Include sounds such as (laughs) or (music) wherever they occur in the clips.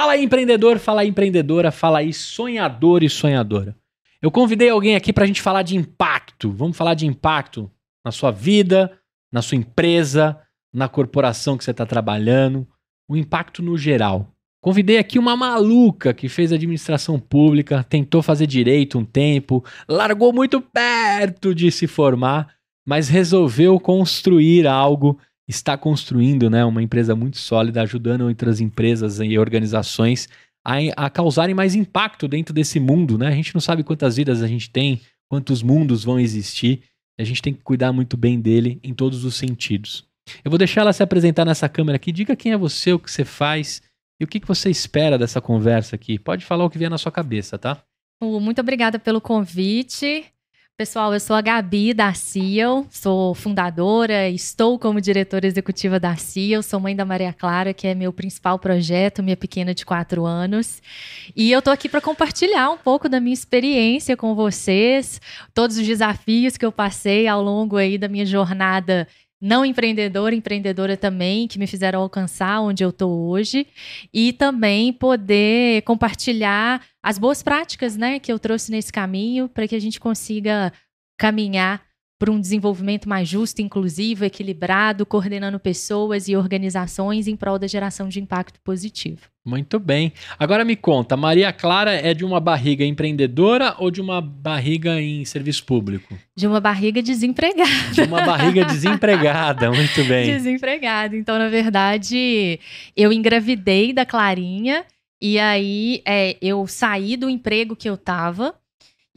Fala aí, empreendedor, fala aí, empreendedora, fala aí, sonhador e sonhadora. Eu convidei alguém aqui para a gente falar de impacto. Vamos falar de impacto na sua vida, na sua empresa, na corporação que você está trabalhando, o impacto no geral. Convidei aqui uma maluca que fez administração pública, tentou fazer direito um tempo, largou muito perto de se formar, mas resolveu construir algo, está construindo né, uma empresa muito sólida, ajudando outras empresas e organizações a, a causarem mais impacto dentro desse mundo. Né? A gente não sabe quantas vidas a gente tem, quantos mundos vão existir, a gente tem que cuidar muito bem dele em todos os sentidos. Eu vou deixar ela se apresentar nessa câmera aqui, diga quem é você, o que você faz e o que, que você espera dessa conversa aqui? Pode falar o que vier na sua cabeça, tá? Muito obrigada pelo convite. Pessoal, eu sou a Gabi da CIO, sou fundadora, estou como diretora executiva da CIO, sou mãe da Maria Clara, que é meu principal projeto, minha pequena de quatro anos. E eu estou aqui para compartilhar um pouco da minha experiência com vocês, todos os desafios que eu passei ao longo aí da minha jornada não empreendedora, empreendedora também, que me fizeram alcançar onde eu estou hoje, e também poder compartilhar as boas práticas né, que eu trouxe nesse caminho para que a gente consiga caminhar para um desenvolvimento mais justo, inclusivo, equilibrado, coordenando pessoas e organizações em prol da geração de impacto positivo. Muito bem. Agora me conta, Maria Clara é de uma barriga empreendedora ou de uma barriga em serviço público? De uma barriga desempregada. De uma barriga desempregada, (laughs) muito bem. Desempregada. Então, na verdade, eu engravidei da Clarinha e aí é, eu saí do emprego que eu estava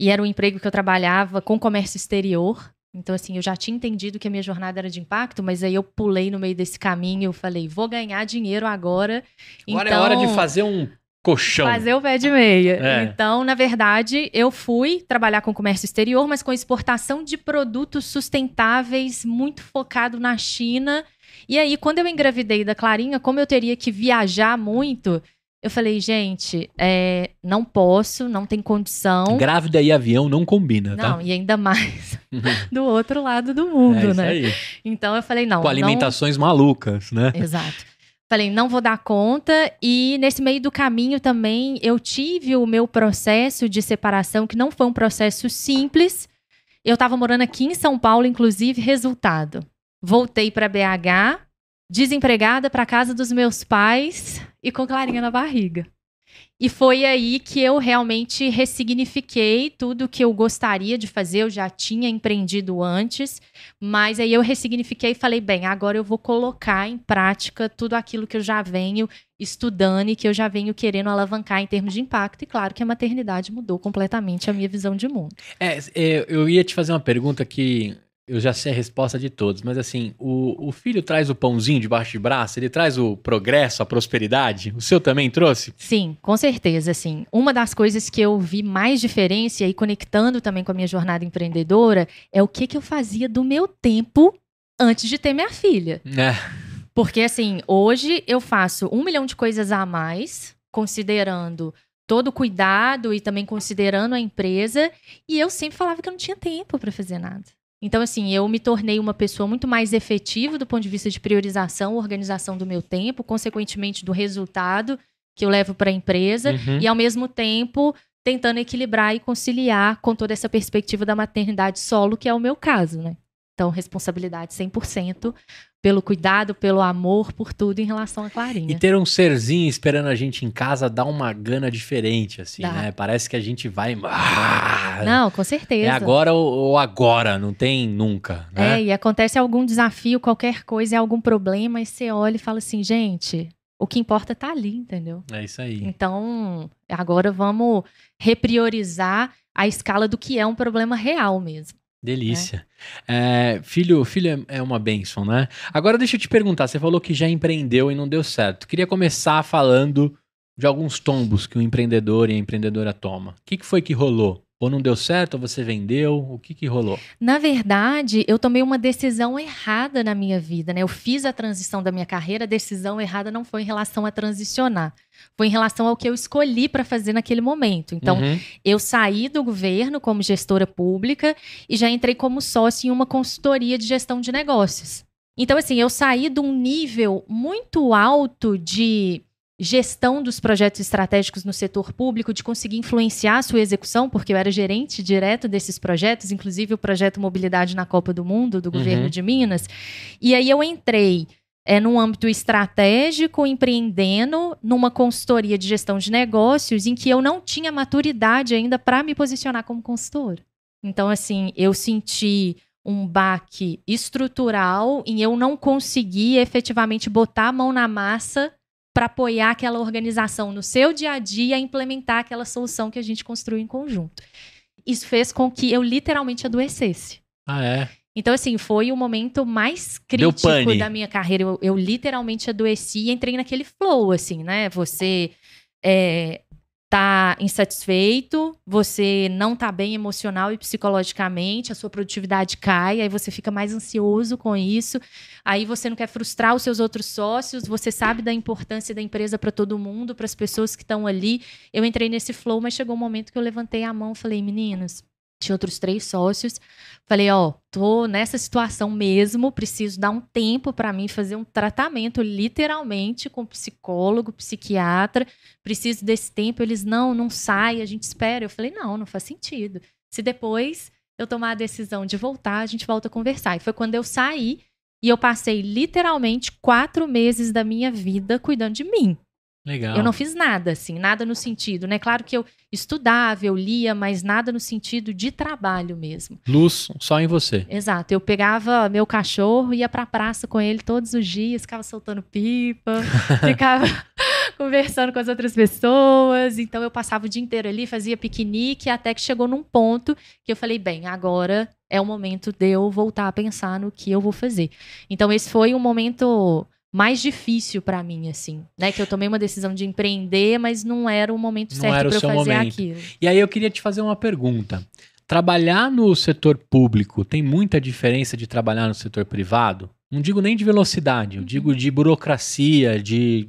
e era um emprego que eu trabalhava com comércio exterior. Então, assim, eu já tinha entendido que a minha jornada era de impacto, mas aí eu pulei no meio desse caminho. Eu falei, vou ganhar dinheiro agora. Agora então, é hora de fazer um colchão. Fazer o pé de meia. É. Então, na verdade, eu fui trabalhar com comércio exterior, mas com exportação de produtos sustentáveis, muito focado na China. E aí, quando eu engravidei da Clarinha, como eu teria que viajar muito, eu falei, gente, é, não posso, não tem condição. Grávida e avião não combina, tá? Não, e ainda mais (laughs) do outro lado do mundo, é, né? Aí. Então eu falei, não. Com alimentações não... malucas, né? Exato. Falei, não vou dar conta. E nesse meio do caminho também eu tive o meu processo de separação, que não foi um processo simples. Eu estava morando aqui em São Paulo, inclusive, resultado. Voltei para BH, desempregada para casa dos meus pais e com Clarinha na barriga. E foi aí que eu realmente ressignifiquei tudo que eu gostaria de fazer. Eu já tinha empreendido antes, mas aí eu ressignifiquei e falei: bem, agora eu vou colocar em prática tudo aquilo que eu já venho estudando e que eu já venho querendo alavancar em termos de impacto. E claro que a maternidade mudou completamente a minha visão de mundo. É, é eu ia te fazer uma pergunta que eu já sei a resposta de todos, mas assim, o, o filho traz o pãozinho debaixo de braço, ele traz o progresso, a prosperidade. O seu também trouxe? Sim, com certeza, assim. Uma das coisas que eu vi mais diferença, e aí conectando também com a minha jornada empreendedora, é o que, que eu fazia do meu tempo antes de ter minha filha. É. Porque, assim, hoje eu faço um milhão de coisas a mais, considerando todo o cuidado e também considerando a empresa, e eu sempre falava que eu não tinha tempo para fazer nada. Então, assim, eu me tornei uma pessoa muito mais efetiva do ponto de vista de priorização, organização do meu tempo, consequentemente do resultado que eu levo para a empresa, uhum. e ao mesmo tempo tentando equilibrar e conciliar com toda essa perspectiva da maternidade solo, que é o meu caso, né? Então, responsabilidade 100% pelo cuidado, pelo amor, por tudo em relação a Clarinha. E ter um serzinho esperando a gente em casa dá uma gana diferente, assim, dá. né? Parece que a gente vai. Ah, não, com certeza. É agora ou agora, não tem nunca. Né? É, e acontece algum desafio, qualquer coisa, é algum problema, e você olha e fala assim, gente. O que importa tá ali, entendeu? É isso aí. Então, agora vamos repriorizar a escala do que é um problema real mesmo. Delícia. É. É, filho, filho é, é uma benção, né? Agora deixa eu te perguntar, você falou que já empreendeu e não deu certo. Queria começar falando de alguns tombos que o empreendedor e a empreendedora toma. O que, que foi que rolou? Ou não deu certo, ou você vendeu? O que, que rolou? Na verdade, eu tomei uma decisão errada na minha vida, né? Eu fiz a transição da minha carreira, a decisão errada não foi em relação a transicionar, foi em relação ao que eu escolhi para fazer naquele momento. Então, uhum. eu saí do governo como gestora pública e já entrei como sócio em uma consultoria de gestão de negócios. Então, assim, eu saí de um nível muito alto de gestão dos projetos estratégicos no setor público, de conseguir influenciar a sua execução, porque eu era gerente direto desses projetos, inclusive o projeto Mobilidade na Copa do Mundo, do governo uhum. de Minas. E aí eu entrei é, num âmbito estratégico, empreendendo numa consultoria de gestão de negócios, em que eu não tinha maturidade ainda para me posicionar como consultora. Então, assim, eu senti um baque estrutural em eu não conseguir efetivamente botar a mão na massa para apoiar aquela organização no seu dia a dia a implementar aquela solução que a gente construiu em conjunto. Isso fez com que eu literalmente adoecesse. Ah, é? Então, assim, foi o momento mais crítico da minha carreira. Eu, eu, literalmente adoeci e entrei naquele flow, assim, né? Você é, tá insatisfeito, você não tá bem emocional e psicologicamente, a sua produtividade cai, aí você fica mais ansioso com isso, aí você não quer frustrar os seus outros sócios, você sabe da importância da empresa para todo mundo, para as pessoas que estão ali. Eu entrei nesse flow, mas chegou um momento que eu levantei a mão e falei, meninas, tinha outros três sócios. Falei, ó, tô nessa situação mesmo, preciso dar um tempo para mim fazer um tratamento, literalmente, com psicólogo, psiquiatra. Preciso desse tempo. Eles, não, não sai, a gente espera. Eu falei, não, não faz sentido. Se depois eu tomar a decisão de voltar, a gente volta a conversar. E foi quando eu saí e eu passei literalmente quatro meses da minha vida cuidando de mim. Legal. Eu não fiz nada, assim, nada no sentido, né? Claro que eu estudava, eu lia, mas nada no sentido de trabalho mesmo. Luz só em você. Exato. Eu pegava meu cachorro, ia pra praça com ele todos os dias, ficava soltando pipa, (laughs) ficava (laughs) conversando com as outras pessoas. Então eu passava o dia inteiro ali, fazia piquenique, até que chegou num ponto que eu falei, bem, agora é o momento de eu voltar a pensar no que eu vou fazer. Então esse foi um momento mais difícil para mim, assim, né? Que eu tomei uma decisão de empreender, mas não era o momento não certo para eu fazer momento. aquilo. E aí eu queria te fazer uma pergunta. Trabalhar no setor público tem muita diferença de trabalhar no setor privado? Não digo nem de velocidade, eu uhum. digo de burocracia, de,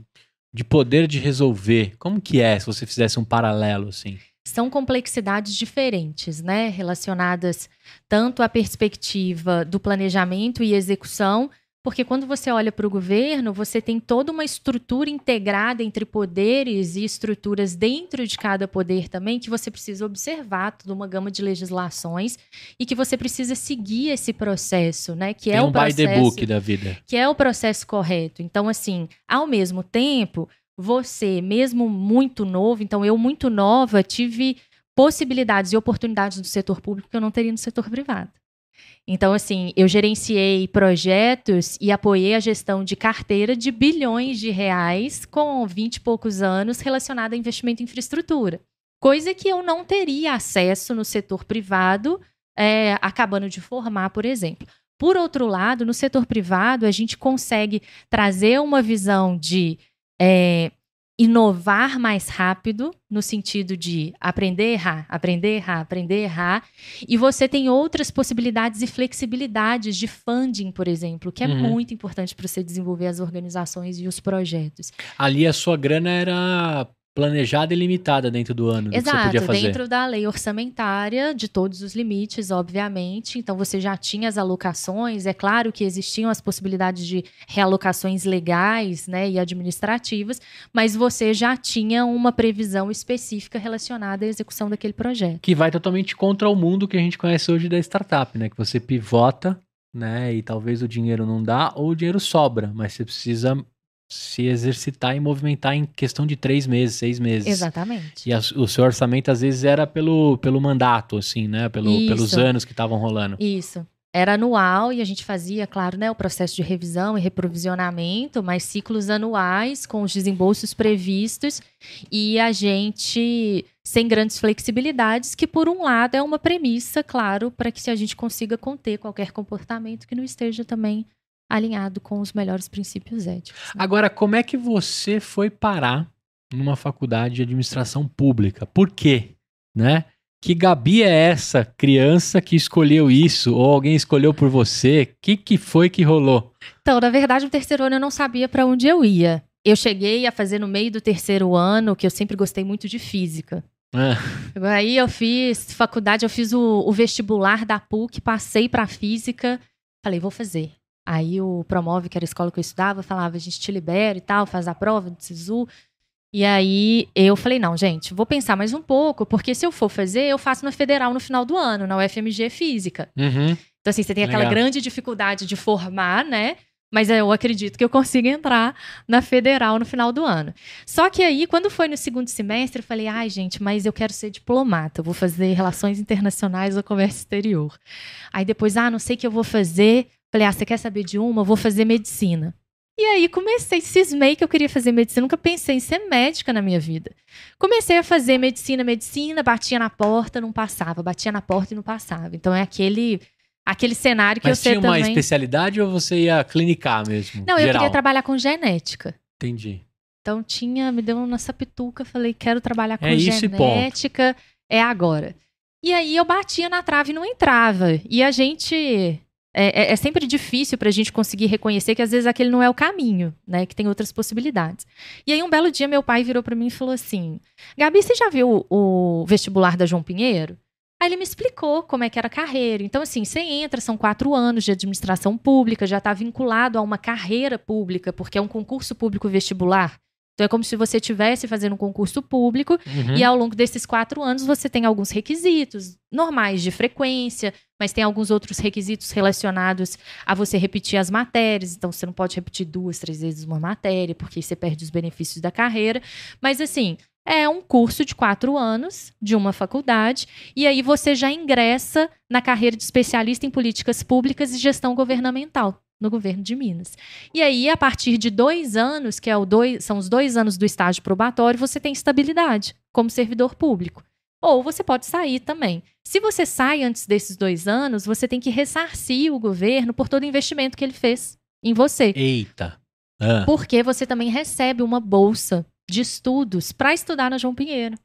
de poder de resolver. Como que é se você fizesse um paralelo assim? São complexidades diferentes, né? Relacionadas tanto à perspectiva do planejamento e execução, porque quando você olha para o governo, você tem toda uma estrutura integrada entre poderes e estruturas dentro de cada poder também, que você precisa observar toda uma gama de legislações e que você precisa seguir esse processo, né? Que tem é um o processo, by the book da vida. Que é o processo correto. Então, assim, ao mesmo tempo, você, mesmo muito novo, então eu muito nova, tive possibilidades e oportunidades do setor público que eu não teria no setor privado. Então, assim, eu gerenciei projetos e apoiei a gestão de carteira de bilhões de reais com 20 e poucos anos relacionada a investimento em infraestrutura. Coisa que eu não teria acesso no setor privado, é, acabando de formar, por exemplo. Por outro lado, no setor privado, a gente consegue trazer uma visão de é, inovar mais rápido, no sentido de aprender a errar, aprender a errar, aprender a errar. E você tem outras possibilidades e flexibilidades de funding, por exemplo, que é uhum. muito importante para você desenvolver as organizações e os projetos. Ali a sua grana era planejada e limitada dentro do ano. Exato, do dentro da lei orçamentária, de todos os limites, obviamente. Então você já tinha as alocações. É claro que existiam as possibilidades de realocações legais né, e administrativas, mas você já tinha uma previsão específica relacionada à execução daquele projeto. Que vai totalmente contra o mundo que a gente conhece hoje da startup, né? Que você pivota né? E talvez o dinheiro não dá ou o dinheiro sobra, mas você precisa se exercitar e movimentar em questão de três meses, seis meses. Exatamente. E a, o seu orçamento às vezes era pelo, pelo mandato, assim, né? Pelo, pelos anos que estavam rolando. Isso. Era anual e a gente fazia, claro, né, o processo de revisão e reprovisionamento, mas ciclos anuais com os desembolsos previstos e a gente sem grandes flexibilidades, que por um lado é uma premissa, claro, para que se a gente consiga conter qualquer comportamento que não esteja também alinhado com os melhores princípios éticos. Né? Agora, como é que você foi parar numa faculdade de administração pública? Por quê? Né? Que Gabi é essa criança que escolheu isso? Ou alguém escolheu por você? O que, que foi que rolou? Então, na verdade, no terceiro ano eu não sabia para onde eu ia. Eu cheguei a fazer no meio do terceiro ano, que eu sempre gostei muito de física. É. Aí eu fiz faculdade, eu fiz o, o vestibular da PUC, passei para física, falei, vou fazer. Aí o Promove, que era a escola que eu estudava, falava, a gente te libera e tal, faz a prova do SISU. E aí eu falei, não, gente, vou pensar mais um pouco, porque se eu for fazer, eu faço na federal no final do ano, na UFMG Física. Uhum. Então, assim, você tem aquela Legal. grande dificuldade de formar, né? Mas eu acredito que eu consiga entrar na federal no final do ano. Só que aí, quando foi no segundo semestre, eu falei, ai, gente, mas eu quero ser diplomata, eu vou fazer relações internacionais ou comércio exterior. Aí depois, ah, não sei o que eu vou fazer. Falei, ah, você quer saber de uma? Eu vou fazer medicina. E aí comecei, cismei que eu queria fazer medicina, nunca pensei em ser médica na minha vida. Comecei a fazer medicina, medicina, batia na porta, não passava, batia na porta e não passava. Então é aquele aquele cenário que Mas eu sei tinha uma também. especialidade ou você ia clinicar mesmo? Não, eu geral? queria trabalhar com genética. Entendi. Então tinha, me deu uma sapituca, falei, quero trabalhar com É e ponto. genética, é agora. E aí eu batia na trave e não entrava. E a gente é, é- é sempre difícil pra gente conseguir reconhecer que às vezes aquele não é o caminho, né? Que tem outras possibilidades. E aí um belo dia meu pai virou pra mim e falou assim: Gabi, você já viu o, o vestibular da João Pinheiro? Aí ele me explicou como é que era a carreira. Então, assim, você entra, são quatro anos de administração pública, já está vinculado a uma carreira pública, porque é um concurso público vestibular. Então, é como se você estivesse fazendo um concurso público Uhum. e ao longo desses quatro anos você tem alguns requisitos normais de frequência, mas tem alguns outros requisitos relacionados a você repetir as matérias. Então você não pode repetir duas, três vezes uma matéria, porque você perde os benefícios da carreira. Mas assim, é um curso de quatro anos de uma faculdade, e aí você já ingressa na carreira de especialista em políticas públicas e gestão governamental. No governo de Minas. E aí, a partir de dois anos, que é o dois, são os dois anos do estágio probatório, você tem estabilidade como servidor público. Ou você pode sair também. Se você sai antes desses dois anos, você tem que ressarcir o governo por todo o investimento que ele fez em você. Eita. Ah. Porque você também recebe uma bolsa de estudos para estudar na João Pinheiro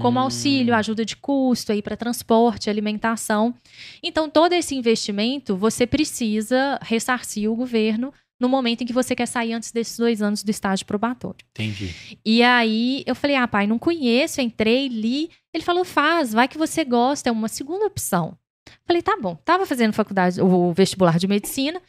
como Hum. auxílio, ajuda de custo aí para transporte, alimentação. Então, todo esse investimento você precisa ressarcir o governo no momento em que você quer sair antes desses dois anos do estágio probatório. Entendi. E aí eu falei, ah, pai, não conheço, entrei, li. Ele falou, faz, vai que você gosta, é uma segunda opção. Falei, tá bom. Tava fazendo faculdade, o vestibular de medicina,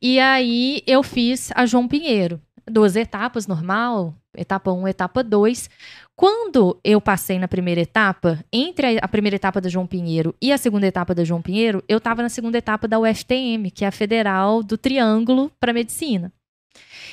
e aí eu fiz a João Pinheiro. Duas etapas, normal, etapa 1, etapa 2. Quando eu passei na primeira etapa, entre a, primeira etapa da João Pinheiro e a segunda etapa da João Pinheiro, eu estava na segunda etapa da UFTM, que é a Federal do Triângulo para Medicina.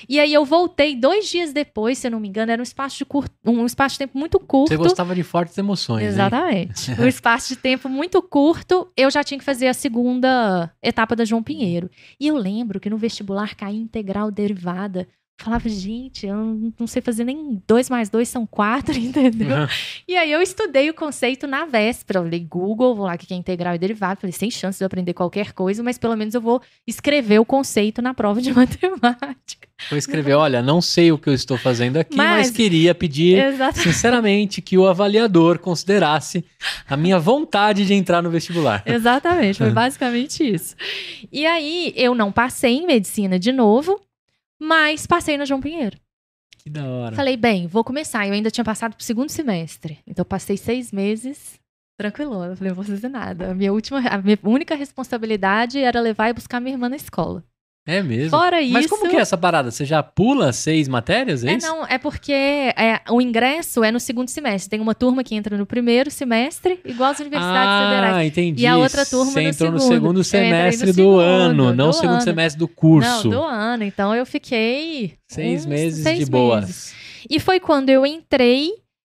E aí eu voltei dois dias depois, se eu não me engano, era um espaço de, curto, um espaço de tempo muito curto. Você gostava de fortes emoções, hein? Exatamente. (laughs) Um espaço de tempo muito curto, eu já tinha que fazer a segunda etapa da João Pinheiro. E eu lembro que no vestibular caía integral derivada. Falava, gente, eu não- sei fazer nem dois mais dois são quatro, (laughs) entendeu? Uhum. E aí eu estudei o conceito na véspera. Eu falei, Google, vou lá o que é integral e derivado. Falei, sem chance de eu aprender qualquer coisa, mas pelo menos eu vou escrever o conceito na prova de (laughs) matemática. Vou escrever, olha, não sei o que eu estou fazendo aqui, mas, Mas- queria pedir, Exato. sinceramente, que o avaliador considerasse a minha vontade de entrar no vestibular. Exatamente, foi basicamente isso. E aí, eu não passei em medicina de novo, mas passei na João Pinheiro. Que da hora. Falei, bem, vou começar. Eu ainda tinha passado pro segundo semestre. Então, passei seis meses tranquilona. Falei, não vou fazer nada. A minha última, a minha única responsabilidade era levar e buscar minha irmã na escola. É mesmo? Fora Mas isso. como que é essa parada? Você já pula seis matérias, é É, isso? não, é porque é, o ingresso é no segundo semestre. Tem uma turma que entra no primeiro semestre, igual as universidades ah, federais. entendi. E a outra turma Você no entrou no segundo. segundo Eu entrei no semestre do segundo, ano, não do o segundo ano. semestre do curso. Não, do ano. Então eu fiquei. Seis meses seis de boas. meses. E foi quando eu entrei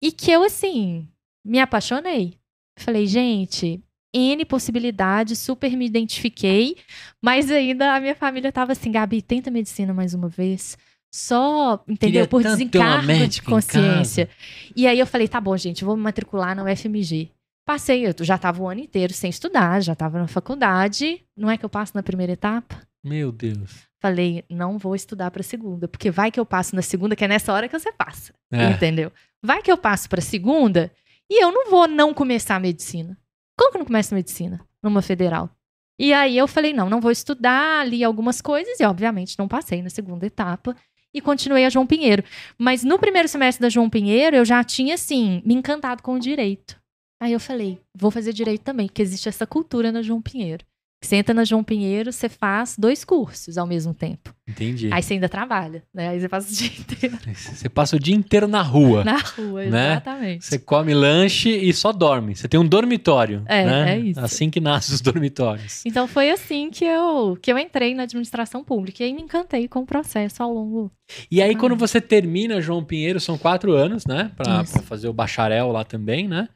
e que eu, assim, me apaixonei. Falei, gente, N possibilidades, super me identifiquei, mas ainda a minha família tava assim, Gabi, tenta medicina mais uma vez. Só, entendeu? Queria Por desencargo de consciência. E aí eu falei, tá bom, gente, vou me matricular na UFMG. Passei, eu já tava o ano inteiro sem estudar, já tava na faculdade. Não é que eu passo na primeira etapa? Meu Deus. Falei, não vou estudar pra segunda, porque vai que eu passo na segunda, que é nessa hora que você passa. É. Entendeu? Vai que eu passo pra segunda e eu não vou não começar a medicina. Como que não começo medicina numa federal? E aí eu falei, não, não vou estudar, li algumas coisas e obviamente não passei na segunda etapa e continuei a João Pinheiro. Mas no primeiro semestre da João Pinheiro eu já tinha assim me encantado com o direito. Aí eu falei, vou fazer direito também, porque existe essa cultura na João Pinheiro. Você entra na João Pinheiro, você faz dois cursos ao mesmo tempo. Entendi. Aí você ainda trabalha, né? Aí você passa o dia (laughs) inteiro. Você passa o dia inteiro na rua. Na rua, né? exatamente. Você come lanche e só dorme. Você tem um dormitório. É, né? é isso. Assim que nascem os dormitórios. Então foi assim que eu, que eu entrei na administração pública. E aí me encantei com o processo ao longo. E aí, ah. quando você termina João Pinheiro, são quatro anos, né? Pra, pra fazer o bacharel lá também, né?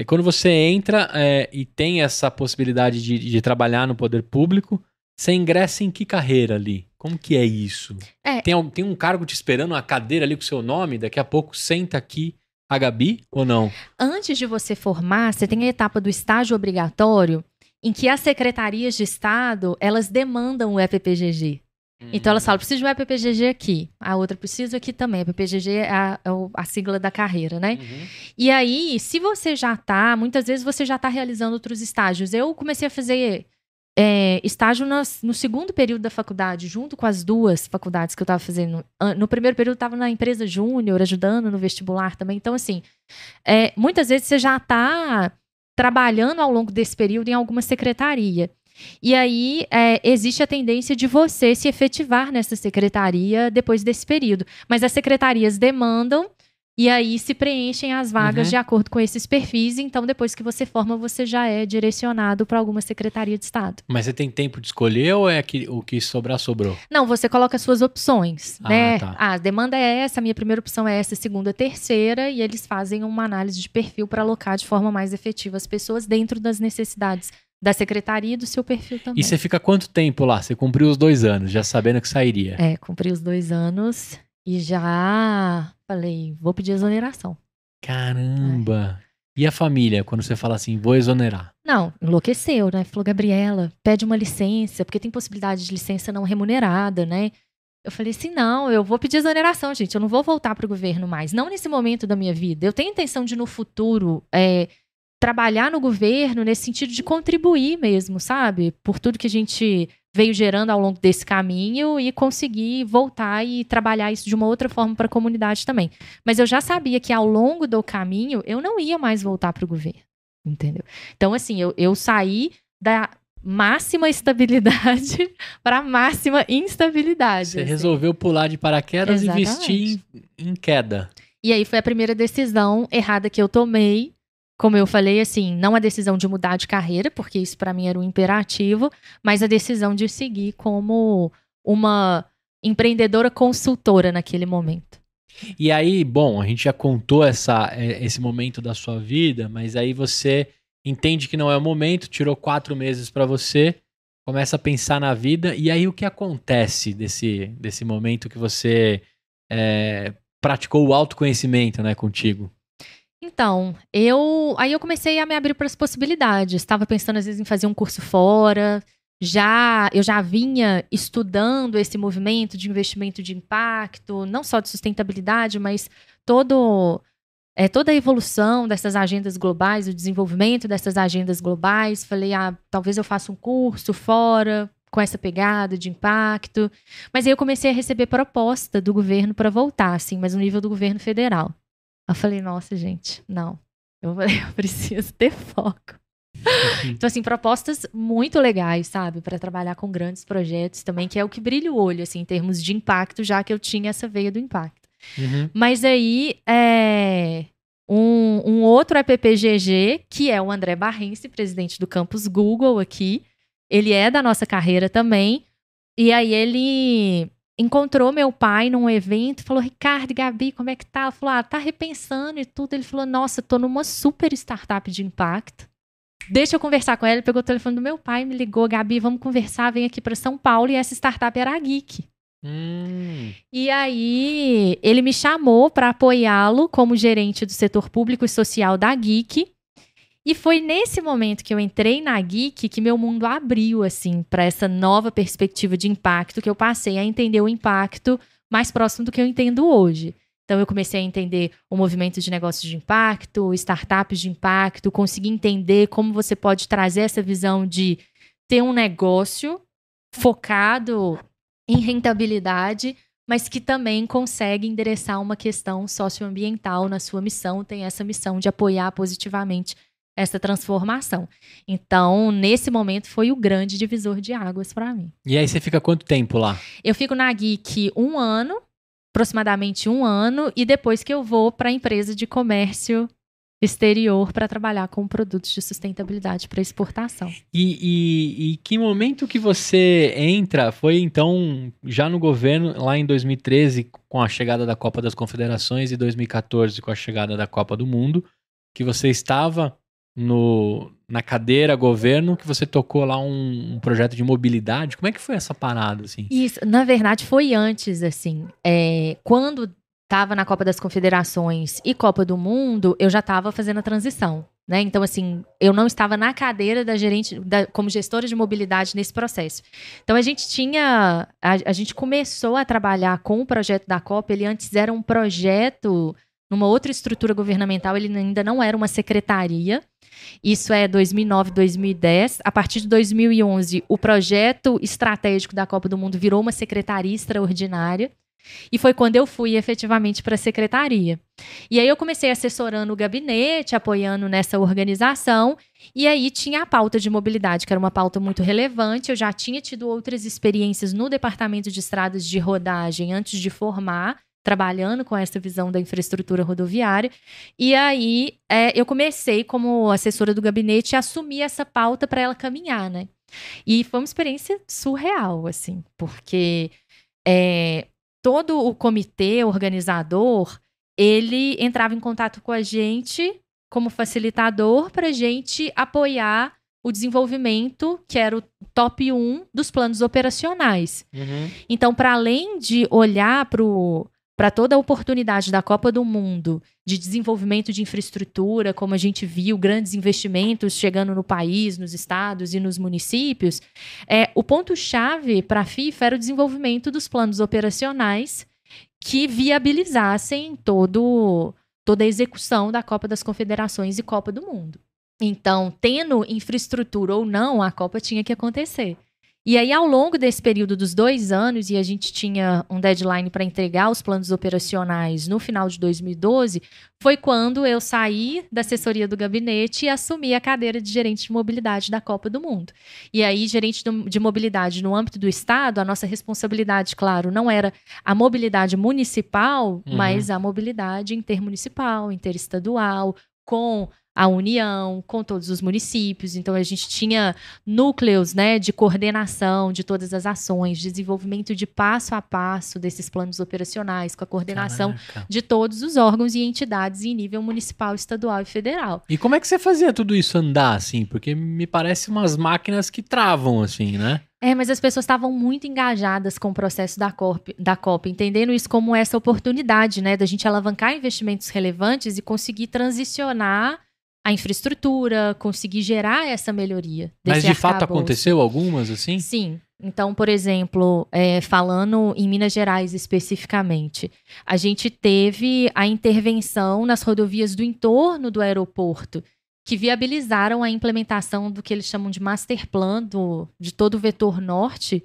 É quando você entra é, e tem essa possibilidade de, de, trabalhar no poder público, você ingressa em que carreira ali? Como que é isso? É. Tem, tem um cargo te esperando, uma cadeira ali com o seu nome, daqui a pouco senta aqui a Gabi ou não? Antes de você formar, você tem a etapa do estágio obrigatório, em que as secretarias de Estado, elas demandam o EPPGG. Então elas falam, preciso de um EPPGG aqui. A outra precisa aqui também. EPPGG é a, é a sigla da carreira, né? Uhum. E aí, se você já tá, muitas vezes você já tá realizando outros estágios. Eu comecei a fazer é, estágio no, no, segundo período da faculdade, junto com as duas faculdades que eu estava fazendo. No primeiro período, estava na empresa júnior, ajudando no vestibular também. Então, assim, é, muitas vezes você já está trabalhando ao longo desse período em alguma secretaria. E aí é, existe a tendência de você se efetivar nessa secretaria depois desse período. Mas as secretarias demandam e aí se preenchem as vagas uhum. de acordo com esses perfis. Então, depois que você forma, você já é direcionado para alguma secretaria de Estado. Mas você tem tempo de escolher ou é que, o que sobrar, sobrou? Não, você coloca as suas opções, ah, né? Tá. Ah, a demanda é essa, a minha primeira opção é essa, a segunda, a terceira, e eles fazem uma análise de perfil para alocar de forma mais efetiva as pessoas dentro das necessidades da secretaria e do seu perfil também. E você fica quanto tempo lá? Você cumpriu os dois anos, já sabendo que sairia? É, cumpri os dois anos e já falei, vou pedir exoneração. Caramba! É. E a família, quando você fala assim, vou exonerar? Não, enlouqueceu, né? Falou, Gabriela, pede uma licença, porque tem possibilidade de licença não remunerada, né? Eu falei assim: não, eu vou pedir exoneração, gente. Eu não vou voltar para o governo mais. Não nesse momento da minha vida. Eu tenho intenção de, no futuro, é, trabalhar no governo nesse sentido de contribuir mesmo, sabe? Por tudo que a gente veio gerando ao longo desse caminho e conseguir voltar e trabalhar isso de uma outra forma para a comunidade também. Mas eu já sabia que ao longo do caminho eu não ia mais voltar para o governo, entendeu? Então, assim, eu, eu saí da máxima estabilidade (laughs) para a máxima instabilidade. Você assim. resolveu pular de paraquedas Exatamente. e vestir em, em queda. E aí foi a primeira decisão errada que eu tomei como eu falei, assim, não a decisão de mudar de carreira, porque isso para mim era um imperativo, mas a decisão de seguir como uma empreendedora consultora naquele momento. E aí, bom, a gente já contou essa, é, esse momento da sua vida, mas aí você entende que não é o momento, tirou quatro meses para você, começa a pensar na vida, e aí o que acontece desse, desse momento que você é, praticou o autoconhecimento né, contigo? Então, eu aí eu comecei a me abrir para as possibilidades. Estava pensando às vezes em fazer um curso fora. Já eu já vinha estudando esse movimento de investimento de impacto, não só de sustentabilidade, mas todo é, toda a evolução dessas agendas globais, o desenvolvimento dessas agendas globais. Falei, ah, talvez eu faça um curso fora com essa pegada de impacto. Mas aí eu comecei a receber proposta do governo para voltar, assim, mas no nível do governo federal. Eu falei, nossa, gente, não. Eu, (laughs) eu preciso ter foco. então, assim, propostas muito legais, sabe? Para trabalhar com grandes projetos também, que é o que brilha o olho, assim, em termos de impacto, já que eu tinha essa veia do impacto. Uhum. Mas aí, é, um, um, outro EPPGG, que é o André Barrense, presidente do campus Google aqui, ele é da nossa carreira também. E aí ele encontrou meu pai num evento, falou: Ricardo, Gabi, como é que tá? Ela falou: Ah, tá repensando e tudo. Ele falou: Nossa, tô numa super startup de impacto. Deixa eu conversar com ela. Ele pegou o telefone do meu pai, me ligou: Gabi, vamos conversar, vem aqui para São Paulo. E essa startup era a Geek. Hum. E aí, ele me chamou para apoiá-lo como gerente do setor público e social da Geek. E foi nesse momento que eu entrei na Geek que meu mundo abriu, assim, para essa nova perspectiva de impacto, que eu passei a entender o impacto mais próximo do que eu entendo hoje. Então, eu comecei a entender o movimento de negócios de impacto, startups de impacto, consegui entender como você pode trazer essa visão de ter um negócio focado em rentabilidade, mas que também consegue endereçar uma questão socioambiental na sua missão, tem essa missão de apoiar positivamente essa transformação. Então, nesse momento, foi o grande divisor de águas para mim. E aí você fica quanto tempo lá? Eu fico na Geek um ano, aproximadamente um ano, e depois que eu vou para a empresa de comércio exterior para trabalhar com produtos de sustentabilidade para exportação. E, e, e, que momento que você entra? Foi então já no governo, lá em 2013, com a chegada da Copa das Confederações, e 2014 com a chegada da Copa do Mundo, que você estava no, na cadeira governo, que você tocou lá um, um, projeto de mobilidade. Como é que foi essa parada, assim? Isso, na verdade, foi antes, assim. É, quando estava na Copa das Confederações e Copa do Mundo, eu já estava fazendo a transição. Né? Então, assim, eu não estava na cadeira da gerente, da, como gestora de mobilidade nesse processo. Então, a gente tinha. A, a gente começou a trabalhar com o projeto da Copa. Ele antes era um projeto numa outra estrutura governamental, ele ainda não era uma secretaria. Isso é 2009, 2010. A partir de 2011, o projeto estratégico da Copa do Mundo virou uma secretaria extraordinária. E foi quando eu fui efetivamente para a secretaria. E aí eu comecei assessorando o gabinete, apoiando nessa organização, e aí tinha a pauta de mobilidade, que era uma pauta muito relevante. Eu já tinha tido outras experiências no departamento de estradas de rodagem antes de formar, trabalhando com essa visão da infraestrutura rodoviária. E aí é, eu comecei, como assessora do gabinete, a assumir essa pauta para ela caminhar, né? E foi uma experiência surreal, assim, porque é, todo o comitê organizador, ele entrava em contato com a gente como facilitador para a gente apoiar o desenvolvimento, que era o top 1 dos planos operacionais. Uhum. Então, para além de olhar para para toda a oportunidade da Copa do Mundo de desenvolvimento de infraestrutura, como a gente viu, grandes investimentos chegando no país, nos estados e nos municípios, é, o ponto-chave para a FIFA era o desenvolvimento dos planos operacionais que viabilizassem todo, toda a execução da Copa das Confederações e Copa do Mundo. Então, tendo infraestrutura ou não, a Copa tinha que acontecer. E aí, ao longo desse período dos dois anos, e a gente tinha um deadline para entregar os planos operacionais no final de 2012, foi quando eu saí da assessoria do gabinete e assumi a cadeira de gerente de mobilidade da Copa do Mundo. E aí, gerente de mobilidade no âmbito do Estado, a nossa responsabilidade, claro, não era a mobilidade municipal, uhum. mas a mobilidade intermunicipal, interestadual, com a União, com todos os municípios. Então a gente tinha núcleos, né, de coordenação de todas as ações, desenvolvimento de passo a passo desses planos operacionais, com a coordenação Caraca. de todos os órgãos e entidades em nível municipal, estadual e federal. E como é que você fazia tudo isso andar assim? Porque me parece umas máquinas que travam assim, né? É, mas as pessoas estavam muito engajadas com o processo da, Corp, da COP, entendendo isso como essa oportunidade, né, da gente alavancar investimentos relevantes e conseguir transicionar a infraestrutura, conseguir gerar essa melhoria. Mas de fato aconteceu algumas assim? Sim. Então, por exemplo, é, falando em Minas Gerais especificamente, a gente teve a intervenção nas rodovias do entorno do aeroporto, que viabilizaram a implementação do que eles chamam de master plan do, de todo o vetor norte,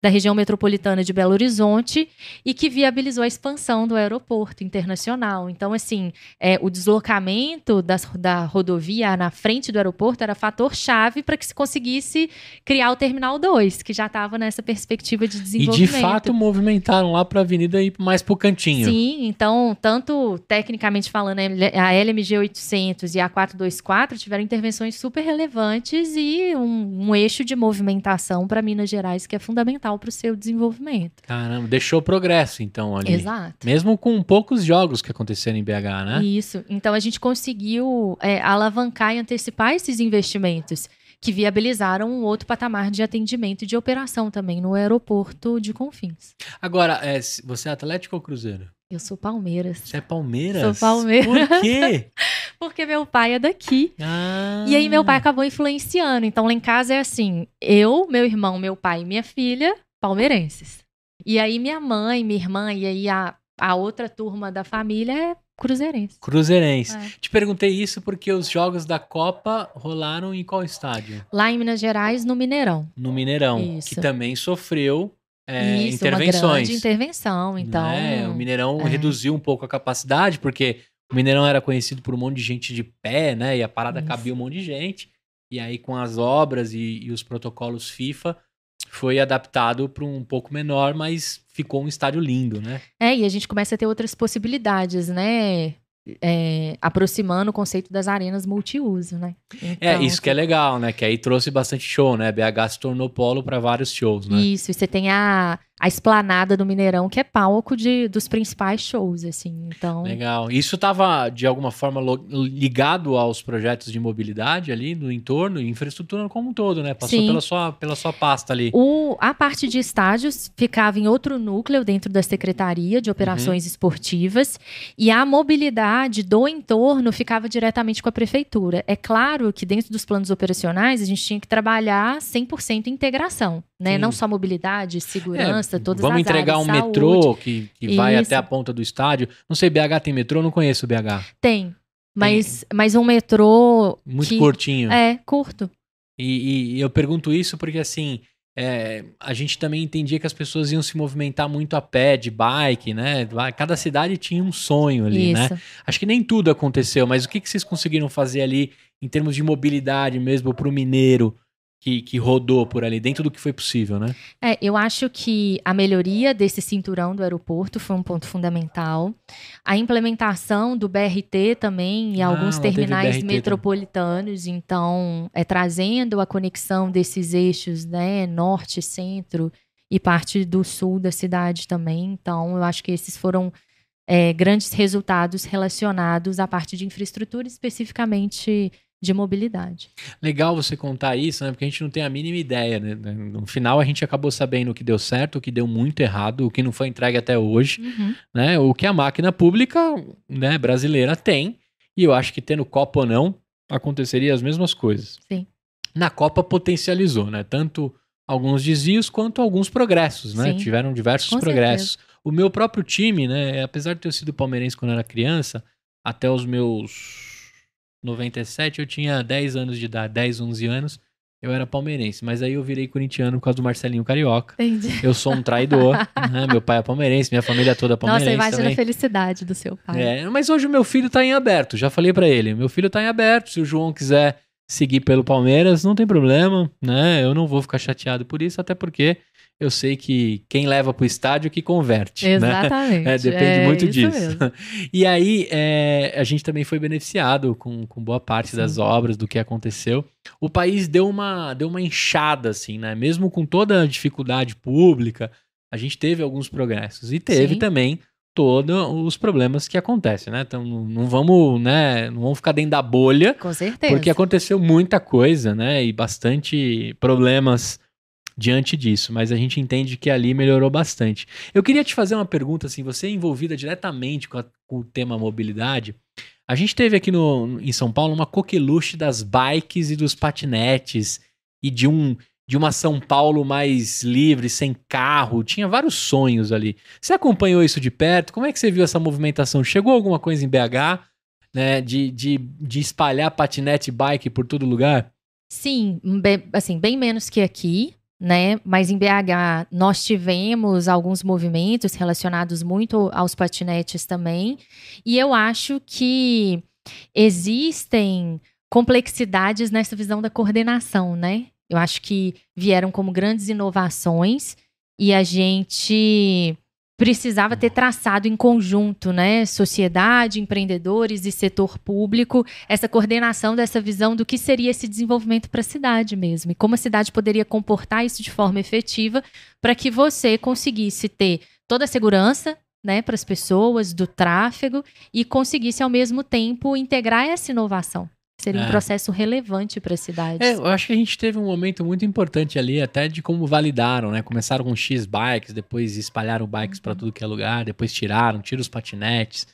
da região metropolitana de Belo Horizonte e que viabilizou a expansão do aeroporto internacional. Então, assim, é, o deslocamento das, da rodovia na frente do aeroporto era fator-chave para que se conseguisse criar o Terminal 2, que já estava nessa perspectiva de desenvolvimento. E, de fato, movimentaram lá para a avenida ir mais para o cantinho. Sim, então, tanto tecnicamente falando, a LMG 800 e a 424 tiveram intervenções super relevantes e um, um eixo de movimentação para Minas Gerais que é fundamental fundamental para o seu desenvolvimento. Caramba, deixou progresso então ali. Exato. Mesmo com poucos jogos que aconteceram em BH, né? Isso. Então a gente conseguiu é, alavancar e antecipar esses investimentos que viabilizaram um outro patamar de atendimento e de operação também no aeroporto de Confins. Agora, é, você é Atlético ou Cruzeiro? Eu sou Palmeiras. Você é Palmeiras? Sou Palmeiras. Por quê? (laughs) Porque meu pai é daqui. Ah. E aí meu pai acabou influenciando. Então lá em casa é assim: eu, meu irmão, meu pai e minha filha, palmeirenses. E aí minha mãe, minha irmã e aí a, a outra turma da família é cruzeirense. Cruzeirense. É. Te perguntei isso porque os jogos da Copa rolaram em qual estádio? Lá em Minas Gerais, no Mineirão. No Mineirão, isso. que também sofreu é, Isso, intervenções. Uma grande intervenção, então. É, o Mineirão é. reduziu um pouco a capacidade, porque o Mineirão era conhecido por um monte de gente de pé, né? E a parada Isso. cabia um monte de gente. E aí, com as obras e, e os protocolos FIFA, foi adaptado para um pouco menor, mas ficou um estádio lindo, né? É, e a gente começa a ter outras possibilidades, né? É, aproximando o conceito das arenas multiuso, né? É, então, é, isso que é legal, né? Que aí trouxe bastante show, né? BH se tornou polo para vários shows, né? Isso, e você tem a, a esplanada do Mineirão, que é palco de, dos principais shows, assim, então... Legal. Isso estava, de alguma forma, ligado aos projetos de mobilidade ali no entorno, infraestrutura como um todo, né? Passou pela sua, pela sua pasta ali. O, a parte de estádios ficava em outro núcleo dentro da Secretaria de Operações uhum. Esportivas e a mobilidade do entorno ficava diretamente com a Prefeitura. É claro que dentro dos planos operacionais a gente tinha que trabalhar 100% integração, né? Sim. Não só mobilidade, segurança, é, todas Vamos entregar áreas, um saúde. metrô que, que vai até a ponta do estádio. Não sei, BH tem metrô? Não conheço o BH. Tem. Mas, tem. mas um metrô. Muito que, curtinho. É, curto. E, e, eu pergunto isso porque, assim, é, a gente também entendia que as pessoas iam se movimentar muito a pé, de bike, né? Cada cidade tinha um sonho ali, né? isso. né? Acho que nem tudo aconteceu, mas o que, que vocês conseguiram fazer ali em termos de mobilidade mesmo para o mineiro? Que, que rodou por ali, dentro do que foi possível, né? É, eu acho que a melhoria desse cinturão do aeroporto foi um ponto fundamental. A implementação do BRT também em ah, alguns terminais metropolitanos, também. então, é trazendo a conexão desses eixos, né, norte, centro e parte do sul da cidade também. Então, eu acho que esses foram é, grandes resultados relacionados à parte de infraestrutura, especificamente de mobilidade. Legal você contar isso, né? Porque a gente não tem a mínima ideia, né? No final a gente acabou sabendo o que deu certo, o que deu muito errado, o que não foi entregue até hoje, uhum. né? O que a máquina pública, né, brasileira tem. E eu acho que tendo Copa ou não, aconteceria as mesmas coisas. Sim. Na Copa potencializou, né? Tanto alguns desvios quanto alguns progressos, né? Sim. Tiveram diversos Com progressos. Certeza. O meu próprio time, né, apesar de ter sido palmeirense quando era criança, até os meus 97 eu tinha 10 anos de idade, 10, 11 anos. Eu era palmeirense, mas aí eu virei corintiano por causa do Marcelinho Carioca. Entendi. Eu sou um traidor, (laughs) né? Meu pai é palmeirense, minha família toda é palmeirense. Nossa, imagina também. a felicidade do seu pai. É, mas hoje o meu filho tá em aberto, já falei para ele. Meu filho tá em aberto, se o João quiser seguir pelo Palmeiras, não tem problema, né? Eu não vou ficar chateado por isso, até porque eu sei que quem leva para o estádio que converte. Né? Exatamente. Né? (laughs) É, depende é muito disso. Mesmo. (laughs) E aí é, a gente também foi beneficiado com, com boa parte Sim. das obras, do que aconteceu. O país deu uma, deu uma enxada, assim, né? Mesmo com toda a dificuldade pública, a gente teve alguns progressos. E teve Sim. também todos os problemas que acontecem, né? Então não vamos, né, não vamos ficar dentro da bolha. Com certeza. Porque aconteceu muita coisa, né? E bastante problemas diante disso, mas a gente entende que ali melhorou bastante. Eu queria te fazer uma pergunta, assim, você é envolvida diretamente com, a, com o tema mobilidade. A gente teve aqui no, em São Paulo uma coqueluche das bikes e dos patinetes e de um de uma São Paulo mais livre, sem carro, tinha vários sonhos ali. Você acompanhou isso de perto? Como é que você viu essa movimentação? Chegou alguma coisa em BH, né, de, de, de espalhar patinete e bike por todo lugar? Sim, bem, assim, bem menos que aqui, né? Mas em BH nós tivemos alguns movimentos relacionados muito aos patinetes também. E eu acho que existem complexidades nessa visão da coordenação, né? Eu acho que vieram como grandes inovações e a gente precisava ter traçado em conjunto, né, sociedade, empreendedores e setor público, essa coordenação dessa visão do que seria esse desenvolvimento para a cidade mesmo e como a cidade poderia comportar isso de forma efetiva para que você conseguisse ter toda a segurança, né, para as pessoas do tráfego e conseguisse ao mesmo tempo integrar essa inovação. Seria é. um processo relevante para a cidade. É, eu acho que a gente teve um momento muito importante ali, até de como validaram, né? Começaram com X bikes, depois espalharam bikes para uhum. tudo que é lugar, depois tiraram, tiram os patinetes.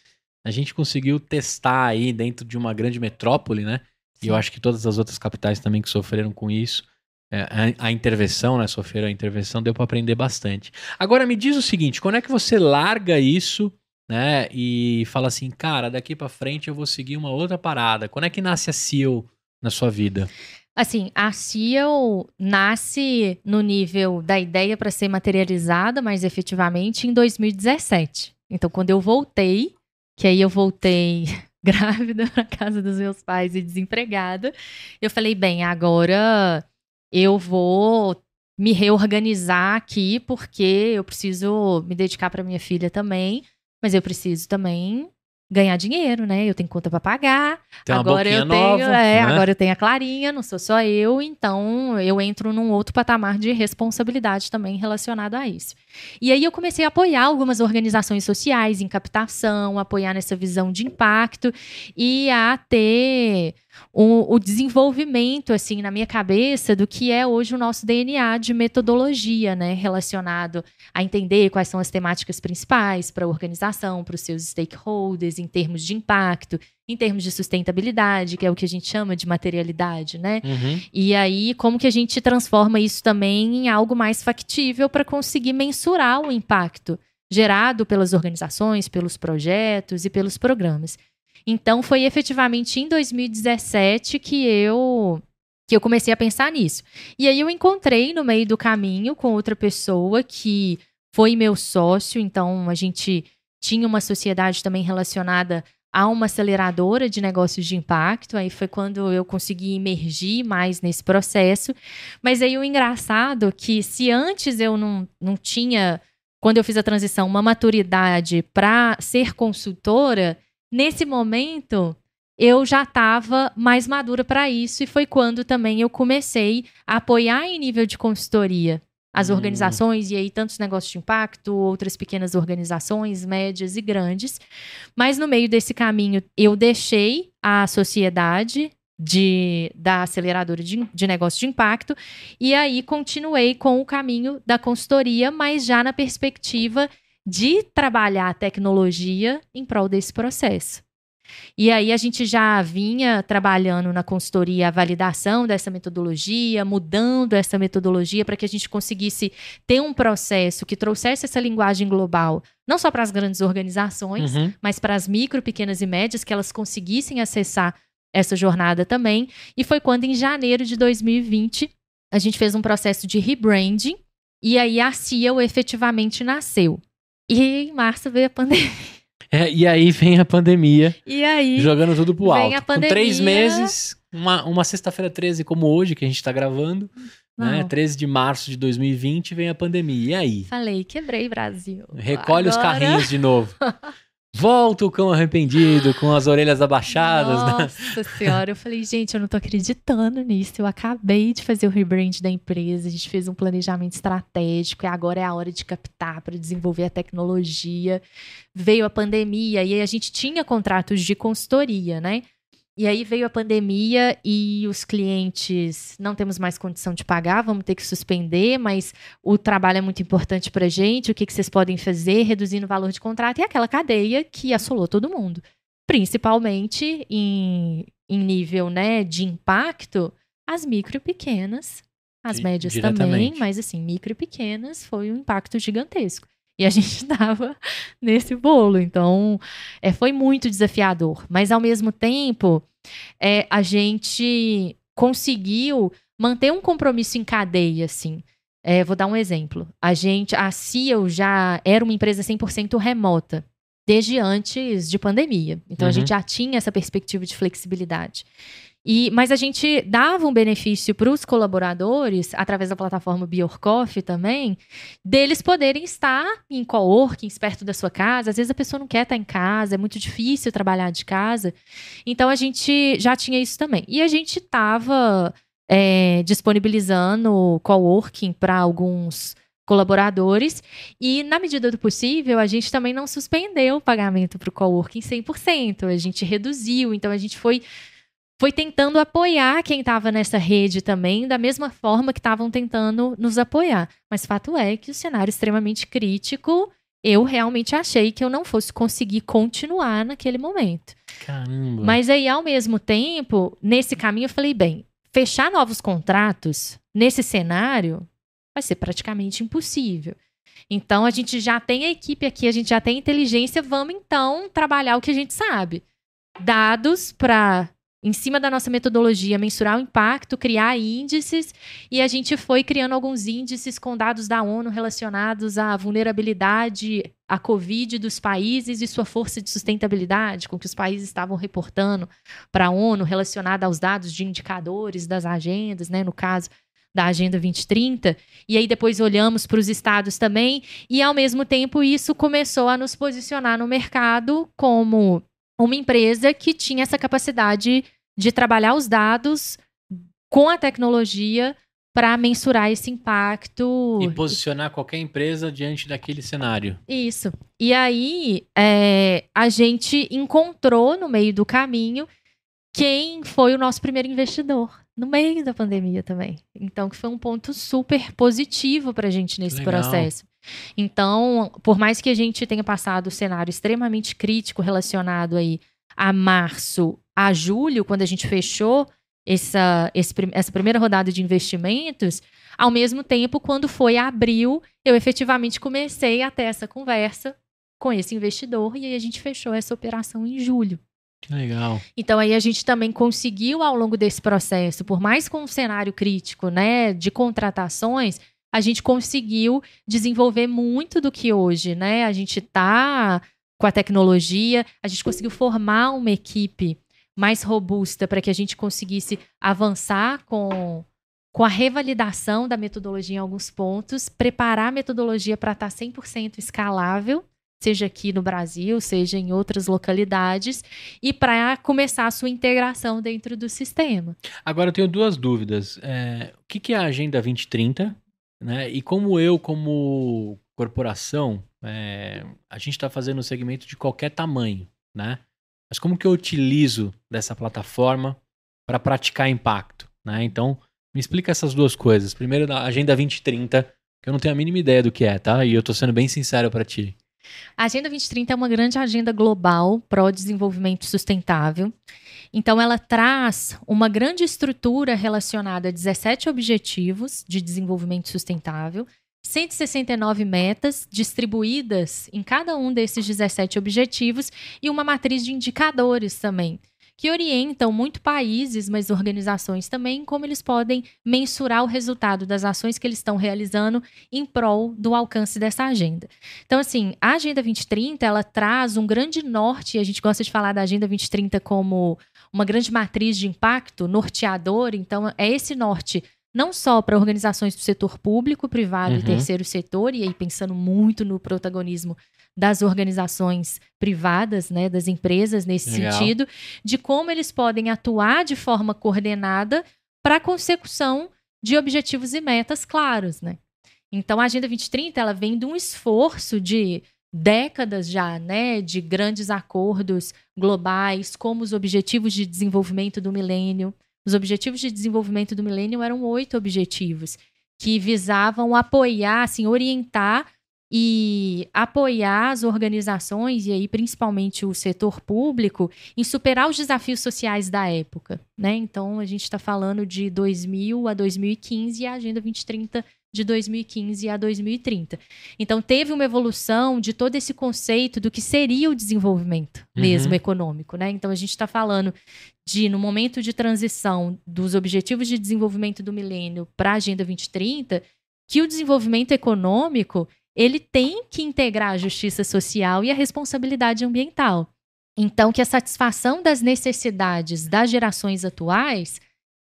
A gente conseguiu testar aí dentro de uma grande metrópole, né? Sim. E eu acho que todas as outras capitais também que sofreram com isso. É, a, a, intervenção, né? Sofreram a intervenção, deu para aprender bastante. Agora me diz o seguinte: quando é que você larga isso né? E fala assim, cara, daqui para frente eu vou seguir uma outra parada. Quando é que nasce a CEO na sua vida? Assim, a CEO nasce no nível da ideia para ser materializada, mas efetivamente em 2017. Então, quando eu voltei que aí eu voltei (laughs) grávida para casa dos meus pais e desempregada. Eu falei, bem, agora eu vou me reorganizar aqui porque eu preciso me dedicar para minha filha também, mas eu preciso também ganhar dinheiro, né? Eu tenho conta para pagar. Tem agora eu tenho, nova, é, né? agora eu tenho a Clarinha, não sou só eu, então eu entro num outro patamar de responsabilidade também relacionado a isso. E aí eu comecei a apoiar algumas organizações sociais em captação, apoiar nessa visão de impacto e a ter o, o, desenvolvimento, assim, na minha cabeça, do que é hoje o nosso DNA de metodologia, né? Relacionado a entender quais são as temáticas principais para a organização, para os seus stakeholders, em termos de impacto, em termos de sustentabilidade, que é o que a gente chama de materialidade, né? Uhum. E aí, como que a gente transforma isso também em algo mais factível para conseguir mensurar o impacto gerado pelas organizações, pelos projetos e pelos programas. Então foi efetivamente em 2017 que eu que eu comecei a pensar nisso. E aí eu encontrei no meio do caminho com outra pessoa que foi meu sócio, então a gente tinha uma sociedade também relacionada a uma aceleradora de negócios de impacto. Aí foi quando eu consegui emergir mais nesse processo. Mas aí o engraçado é que se antes eu não, não tinha, quando eu fiz a transição, uma maturidade para ser consultora, Nesse momento, eu já estava mais madura para isso e foi quando também eu comecei a apoiar em nível de consultoria as hum. organizações e aí tantos negócios de impacto, outras pequenas organizações, médias e grandes. Mas no meio desse caminho eu deixei a sociedade de, da aceleradora de, de negócios de impacto e aí continuei com o caminho da consultoria, mas já na perspectiva de trabalhar a tecnologia em prol desse processo. E aí a gente já vinha trabalhando na consultoria a validação dessa metodologia, mudando essa metodologia para que a gente conseguisse ter um processo que trouxesse essa linguagem global, não só para as grandes organizações, Uhum. mas para as micro, pequenas e médias, que elas conseguissem acessar essa jornada também. E foi quando, em janeiro de 2020, a gente fez um processo de rebranding e aí a CIO efetivamente nasceu. E em março veio a (laughs) pandemia. É, e aí vem a pandemia, E aí. jogando tudo pro alto. a Com três pandemia. meses, uma, uma sexta-feira 13 como hoje, que a gente tá gravando, né? Não. 13 de março de 2020, vem a pandemia. E aí? Falei, quebrei Brasil. Recolhe os Agora- carrinhos de novo. (laughs) Volta o cão arrependido, com as orelhas abaixadas, né? Nossa senhora, eu falei, gente, eu não tô acreditando nisso. Eu acabei de fazer o rebrand da empresa, a gente fez um planejamento estratégico e agora é a hora de captar para desenvolver a tecnologia. Veio a pandemia e aí a gente tinha contratos de consultoria, né? E aí veio a pandemia e os clientes não temos mais condição de pagar, vamos ter que suspender, mas o trabalho é muito importante para gente. O que, que vocês podem fazer, reduzindo o valor de contrato? E aquela cadeia que assolou todo mundo, principalmente em, em nível né, de impacto, as micro e pequenas, as Di- médias também, mas assim, micro e pequenas foi um impacto gigantesco. E a gente (laughs) estava nesse bolo. Então, é, foi muito desafiador. Mas, ao mesmo tempo, é, a gente conseguiu manter um compromisso em cadeia, assim. É, vou dar um exemplo. A gente, a CIO já era uma empresa 100% remota, desde antes de pandemia. Então, a Uhum. gente já tinha essa perspectiva de flexibilidade. E, mas a gente dava um benefício para os colaboradores, através da plataforma Biorcoff também, deles poderem estar em coworkings perto da sua casa. Às vezes a pessoa não quer estar em casa, é muito difícil trabalhar de casa. Então a gente já tinha isso também. E a gente estava disponibilizando coworking para alguns colaboradores e na medida do possível a gente também não suspendeu o pagamento para o coworking 100%, a gente reduziu, então a gente foi foi tentando apoiar quem estava nessa rede também, da mesma forma que estavam tentando nos apoiar. Mas fato é que o cenário extremamente crítico, eu realmente achei que eu não fosse conseguir continuar naquele momento. Caramba. Mas aí, ao mesmo tempo, nesse caminho, eu falei, bem, fechar novos contratos nesse cenário vai ser praticamente impossível. Então, a gente já tem a equipe aqui, a gente já tem inteligência, vamos então trabalhar o que a gente sabe. Dados para em cima da nossa metodologia, mensurar o impacto, criar índices, e a gente foi criando alguns índices com dados da ONU relacionados à vulnerabilidade à Covid dos países e sua força de sustentabilidade, com que os países estavam reportando para a ONU, relacionada aos dados de indicadores das agendas, né, no caso da Agenda 2030, e aí depois olhamos para os estados também, e ao mesmo tempo isso começou a nos posicionar no mercado como uma empresa que tinha essa capacidade de trabalhar os dados com a tecnologia para mensurar esse impacto. E posicionar qualquer empresa diante daquele cenário. Isso. E aí é, a gente encontrou no meio do caminho quem foi o nosso primeiro investidor no meio da pandemia também. Então, que foi um ponto super positivo para a gente nesse Legal. processo. Então, por mais que a gente tenha passado o cenário extremamente crítico relacionado aí a março a julho, quando a gente fechou essa, esse, essa primeira rodada de investimentos, ao mesmo tempo, quando foi abril, eu efetivamente comecei a ter essa conversa com esse investidor e aí a gente fechou essa operação em julho. Que legal. Então aí a gente também conseguiu ao longo desse processo, por mais com um cenário crítico, né, de contratações, a gente conseguiu desenvolver muito do que hoje, né? A gente tá com a tecnologia, a gente conseguiu formar uma equipe mais robusta para que a gente conseguisse avançar com, com a revalidação da metodologia em alguns pontos, preparar a metodologia para estar 100% escalável, seja aqui no Brasil, seja em outras localidades, e para começar a sua integração dentro do sistema. Agora eu tenho duas dúvidas. É, o que, que é a Agenda 2030? Né? E como eu, como corporação, é, a gente está fazendo um segmento de qualquer tamanho, né? Mas como que eu utilizo dessa plataforma para praticar impacto, né? Então, me explica essas duas coisas. Primeiro, a Agenda 2030, que eu não tenho a mínima ideia do que é, tá? E eu estou sendo bem sincero para ti. A Agenda 2030 é uma grande agenda global para o desenvolvimento sustentável. Então, ela traz uma grande estrutura relacionada a 17 objetivos de desenvolvimento sustentável, 169 metas distribuídas em cada um desses 17 objetivos e uma matriz de indicadores também, que orientam muito países, mas organizações também, como eles podem mensurar o resultado das ações que eles estão realizando em prol do alcance dessa agenda. Então, assim, a Agenda 2030, ela traz um grande norte, e a gente gosta de falar da Agenda 2030 como uma grande matriz de impacto, norteador, então é esse norte não só para organizações do setor público, privado uhum. e terceiro setor, e aí pensando muito no protagonismo das organizações privadas, né, das empresas nesse Legal. sentido, de como eles podem atuar de forma coordenada para a consecução de objetivos e metas claros, né? Então a Agenda 2030 ela vem de um esforço de décadas já, né, de grandes acordos globais, como os objetivos de desenvolvimento do milênio, os Objetivos de Desenvolvimento do Milênio eram oito objetivos que visavam apoiar, assim, orientar e apoiar as organizações, e aí principalmente o setor público, em superar os desafios sociais da época. Né? Então, a gente está falando de 2000 a 2015 e a Agenda 2030 de 2015 a 2030. Então, teve uma evolução de todo esse conceito do que seria o desenvolvimento mesmo uhum. econômico. Né? Então, a gente está falando de, no momento de transição dos Objetivos de Desenvolvimento do Milênio para a Agenda 2030, que o desenvolvimento econômico ele tem que integrar a justiça social e a responsabilidade ambiental. Então, que a satisfação das necessidades das gerações atuais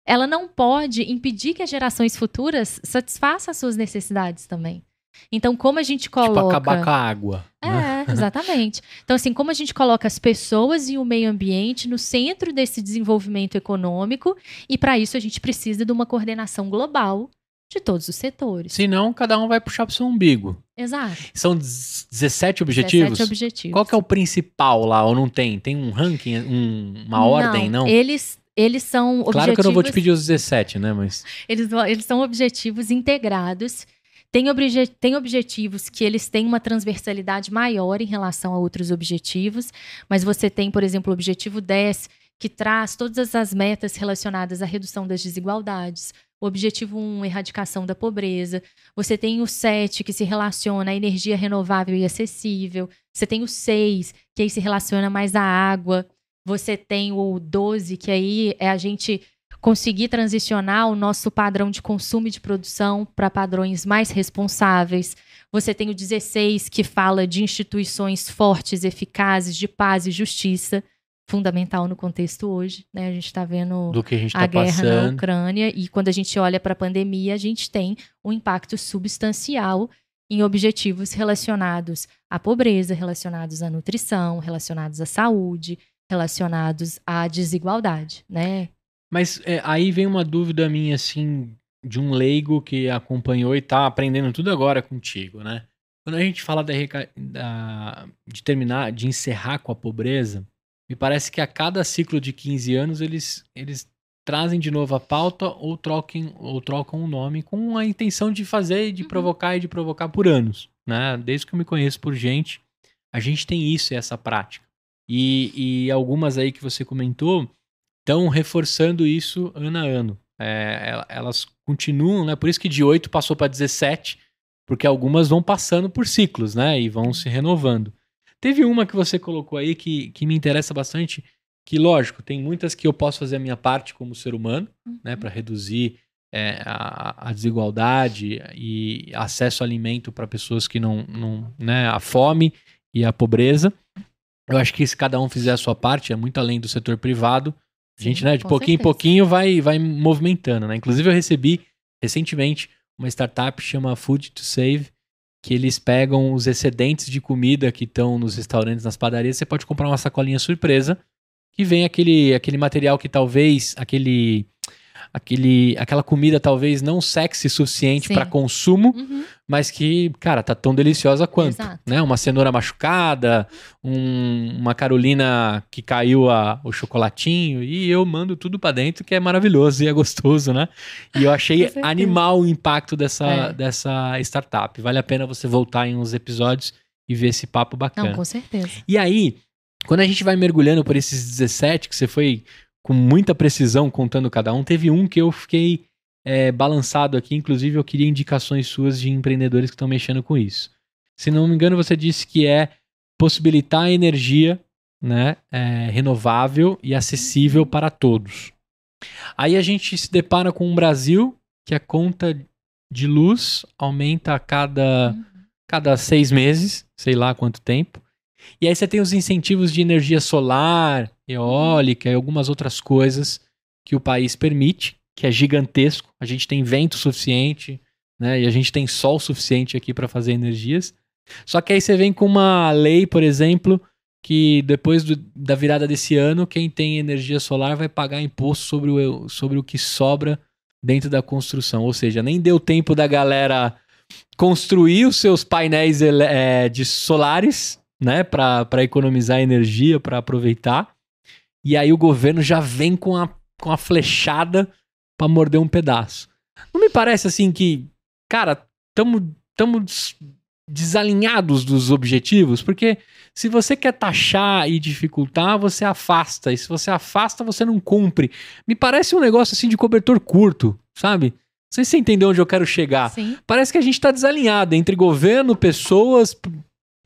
ela não pode impedir que as gerações futuras satisfaçam as suas necessidades também. Então, como a gente coloca. Tipo, acabar com a água. É, né? exatamente. Então, assim, como a gente coloca as pessoas e o meio ambiente no centro desse desenvolvimento econômico, e para isso a gente precisa de uma coordenação global de todos os setores. Senão, cada um vai puxar para o seu umbigo. Exato. São 17 objetivos? 17 objetivos. Qual que é o principal lá, ou não tem? Tem um ranking, um, uma ordem, não? Eles eles são objetivos. Claro que eu não vou te pedir os 17, né? Mas. Eles, eles são objetivos integrados. Tem, obje, tem objetivos que eles têm uma transversalidade maior em relação a outros objetivos, mas você tem, por exemplo, o objetivo 10, que traz todas as metas relacionadas à redução das desigualdades. O objetivo 1, erradicação da pobreza. Você tem o 7, que se relaciona à energia renovável e acessível. Você tem o 6, que aí se relaciona mais à água. Você tem o 12, que aí é a gente conseguir transicionar o nosso padrão de consumo e de produção para padrões mais responsáveis. Você tem o 16, que fala de instituições fortes, eficazes, de paz e justiça, fundamental no contexto hoje. Né? A gente está vendo a, gente a tá guerra passando. na Ucrânia e quando a gente olha para a pandemia, a gente tem um impacto substancial em objetivos relacionados à pobreza, relacionados à nutrição, relacionados à saúde, relacionados à desigualdade, né? Mas é, aí vem uma dúvida minha, assim, de um leigo que acompanhou e tá aprendendo tudo agora contigo, né? Quando a gente fala da, da- de terminar, de encerrar com a pobreza, me parece que a cada ciclo de 15 anos eles, eles trazem de novo a pauta ou, troquem, ou trocam o nome com a intenção de fazer, de Uhum. provocar e de provocar por anos, né? Desde que eu me conheço por gente, a gente tem isso, essa prática. E, e algumas aí que você comentou estão reforçando isso ano a ano. É, el- elas continuam, né? Por isso que de 8 passou para 17, porque algumas vão passando por ciclos, né? E vão se renovando. Teve uma que você colocou aí que, que me interessa bastante, que, lógico, tem muitas que eu posso fazer a minha parte como ser humano, né? Para reduzir é, a, a desigualdade e acesso ao alimento para pessoas que não, não, né? A fome e a pobreza. Eu acho que se cada um fizer a sua parte, é muito além do setor privado. A gente, né, de com pouquinho em certeza. pouquinho vai, vai movimentando, né? Inclusive eu recebi recentemente uma startup chama Food to Save, que eles pegam os excedentes de comida que estão nos restaurantes, nas padarias, você pode comprar uma sacolinha surpresa que vem aquele, aquele material que talvez aquele aquele aquela comida talvez não sexy suficiente para consumo, Uhum. mas que, cara, tá tão deliciosa quanto, Exato. né? Uma cenoura machucada, um- uma Carolina que caiu a- o chocolatinho e eu mando tudo pra dentro que é maravilhoso e é gostoso, né? E eu achei (laughs) animal o impacto dessa, É. dessa startup. Vale a pena você voltar em uns episódios e ver esse papo bacana. Não, com certeza. E aí, quando a gente vai mergulhando por esses 17, que você foi com muita precisão contando cada um, teve um que eu fiquei é, balançado aqui. Inclusive, eu queria indicações suas de empreendedores que estão mexendo com isso. Se não me engano, você disse que é possibilitar a energia né, é, renovável e acessível para todos. Aí a gente se depara com um Brasil que a conta de luz aumenta a cada Uhum. cada seis meses, sei lá quanto tempo. E aí você tem os incentivos de energia solar, eólica e algumas outras coisas que o país permite, que é gigantesco. A gente tem vento suficiente, né? E a gente tem sol suficiente aqui para fazer energias. Só que aí você vem com uma lei, por exemplo, que depois do- da virada desse ano, quem tem energia solar vai pagar imposto sobre o, sobre o que sobra dentro da construção. Ou seja, nem deu tempo da galera construir os seus painéis é, de solares, né, para economizar energia, para aproveitar. E aí o governo já vem com a, com a flechada para morder um pedaço. Não me parece assim que, cara, estamos tamo des- desalinhados dos objetivos, porque se você quer taxar e dificultar, você afasta, e se você afasta, você não cumpre. Me parece um negócio assim de cobertor curto, sabe? Não sei se você entendeu onde eu quero chegar Sim. parece que a gente está desalinhado entre governo, pessoas,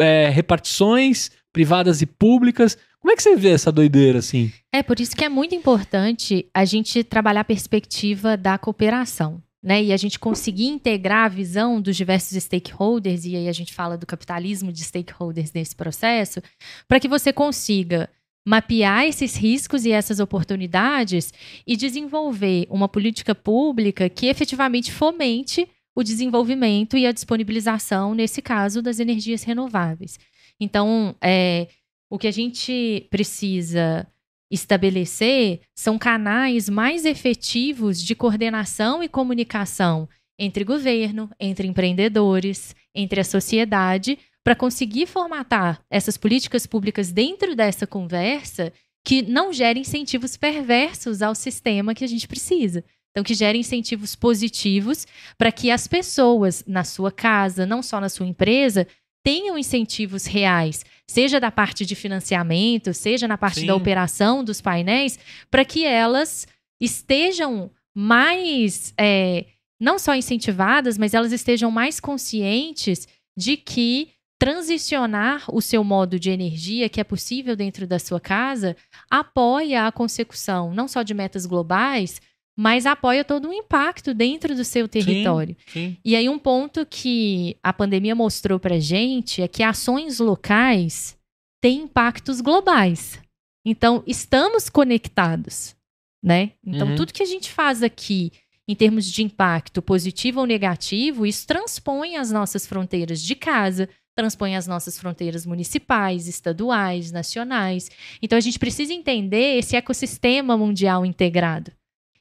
é, repartições privadas e públicas. Como é que você vê essa doideira assim? É por isso que é muito importante a gente trabalhar a perspectiva da cooperação. Né, e a gente conseguir integrar a visão dos diversos stakeholders, e aí a gente fala do capitalismo de stakeholders nesse processo, para que você consiga mapear esses riscos e essas oportunidades e desenvolver uma política pública que efetivamente fomente o desenvolvimento e a disponibilização, nesse caso, das energias renováveis. Então, é, o que a gente precisa estabelecer são canais mais efetivos de coordenação e comunicação entre governo, entre empreendedores, entre a sociedade, para conseguir formatar essas políticas públicas dentro dessa conversa que não gerem incentivos perversos ao sistema que a gente precisa. Então, que gerem incentivos positivos para que as pessoas na sua casa, não só na sua empresa, tenham incentivos reais, seja da parte de financiamento, seja na parte Sim. da operação dos painéis, para que elas estejam mais, é, não só incentivadas, mas elas estejam mais conscientes de que transicionar o seu modo de energia, que é possível dentro da sua casa, apoia a consecução não só de metas globais, mas apoia todo um impacto dentro do seu território. Sim, sim. E aí um ponto que a pandemia mostrou para gente é que ações locais têm impactos globais. Então estamos conectados, né? Então uhum. tudo que a gente faz aqui em termos de impacto positivo ou negativo, isso transpõe as nossas fronteiras de casa, transpõe as nossas fronteiras municipais, estaduais, nacionais. Então a gente precisa entender esse ecossistema mundial integrado.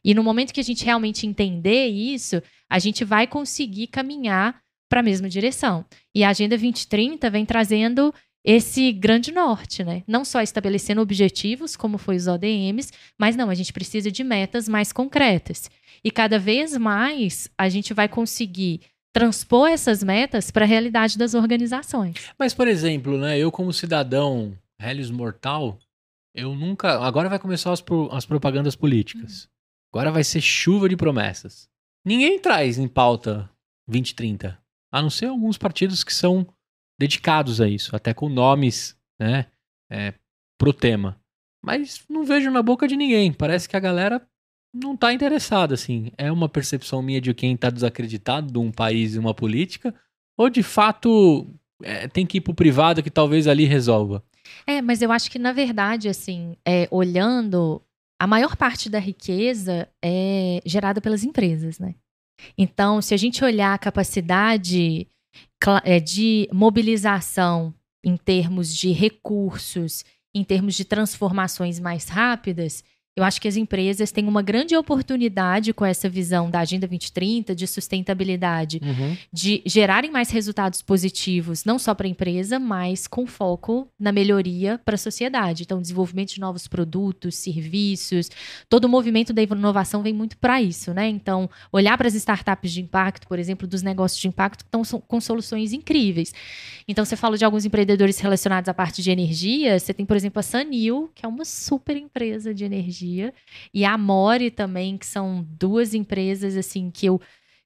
E no momento que a gente realmente entender isso, a gente vai conseguir caminhar para a mesma direção. E a Agenda 2030 vem trazendo esse grande norte, né? Não só estabelecendo objetivos, como foi os ODMs, mas não, a gente precisa de metas mais concretas. E cada vez mais a gente vai conseguir transpor essas metas para a realidade das organizações. Mas, por exemplo, né, eu como cidadão Helios Mortal, eu nunca. Agora vai começar as, pro, as propagandas políticas. Uhum. Agora vai ser chuva de promessas. Ninguém traz em pauta 2030. A não ser alguns partidos que são dedicados a isso, até com nomes, né, é, pro tema. Mas não vejo na boca de ninguém. Parece que a galera não tá interessada, assim. É uma percepção minha de quem tá desacreditado de um país e uma política, ou de fato é, tem que ir pro privado que talvez ali resolva. É, mas eu acho que, na verdade, assim, é, olhando a maior parte da riqueza é gerada pelas empresas, né? Então, se a gente olhar a capacidade é, de mobilização em termos de recursos, em termos de transformações mais rápidas, eu acho que as empresas têm uma grande oportunidade com essa visão da Agenda 2030, de sustentabilidade, uhum. de gerarem mais resultados positivos, não só para a empresa, mas com foco na melhoria para a sociedade. Então, desenvolvimento de novos produtos, serviços, todo o movimento da inovação vem muito para isso, né? Então, olhar para as startups de impacto, por exemplo, dos negócios de impacto que estão com soluções incríveis. Então, você fala de alguns empreendedores relacionados à parte de energia, você tem, por exemplo, a Sanil, que é uma super empresa de energia Energia, e a Amore também, que são duas empresas assim que eu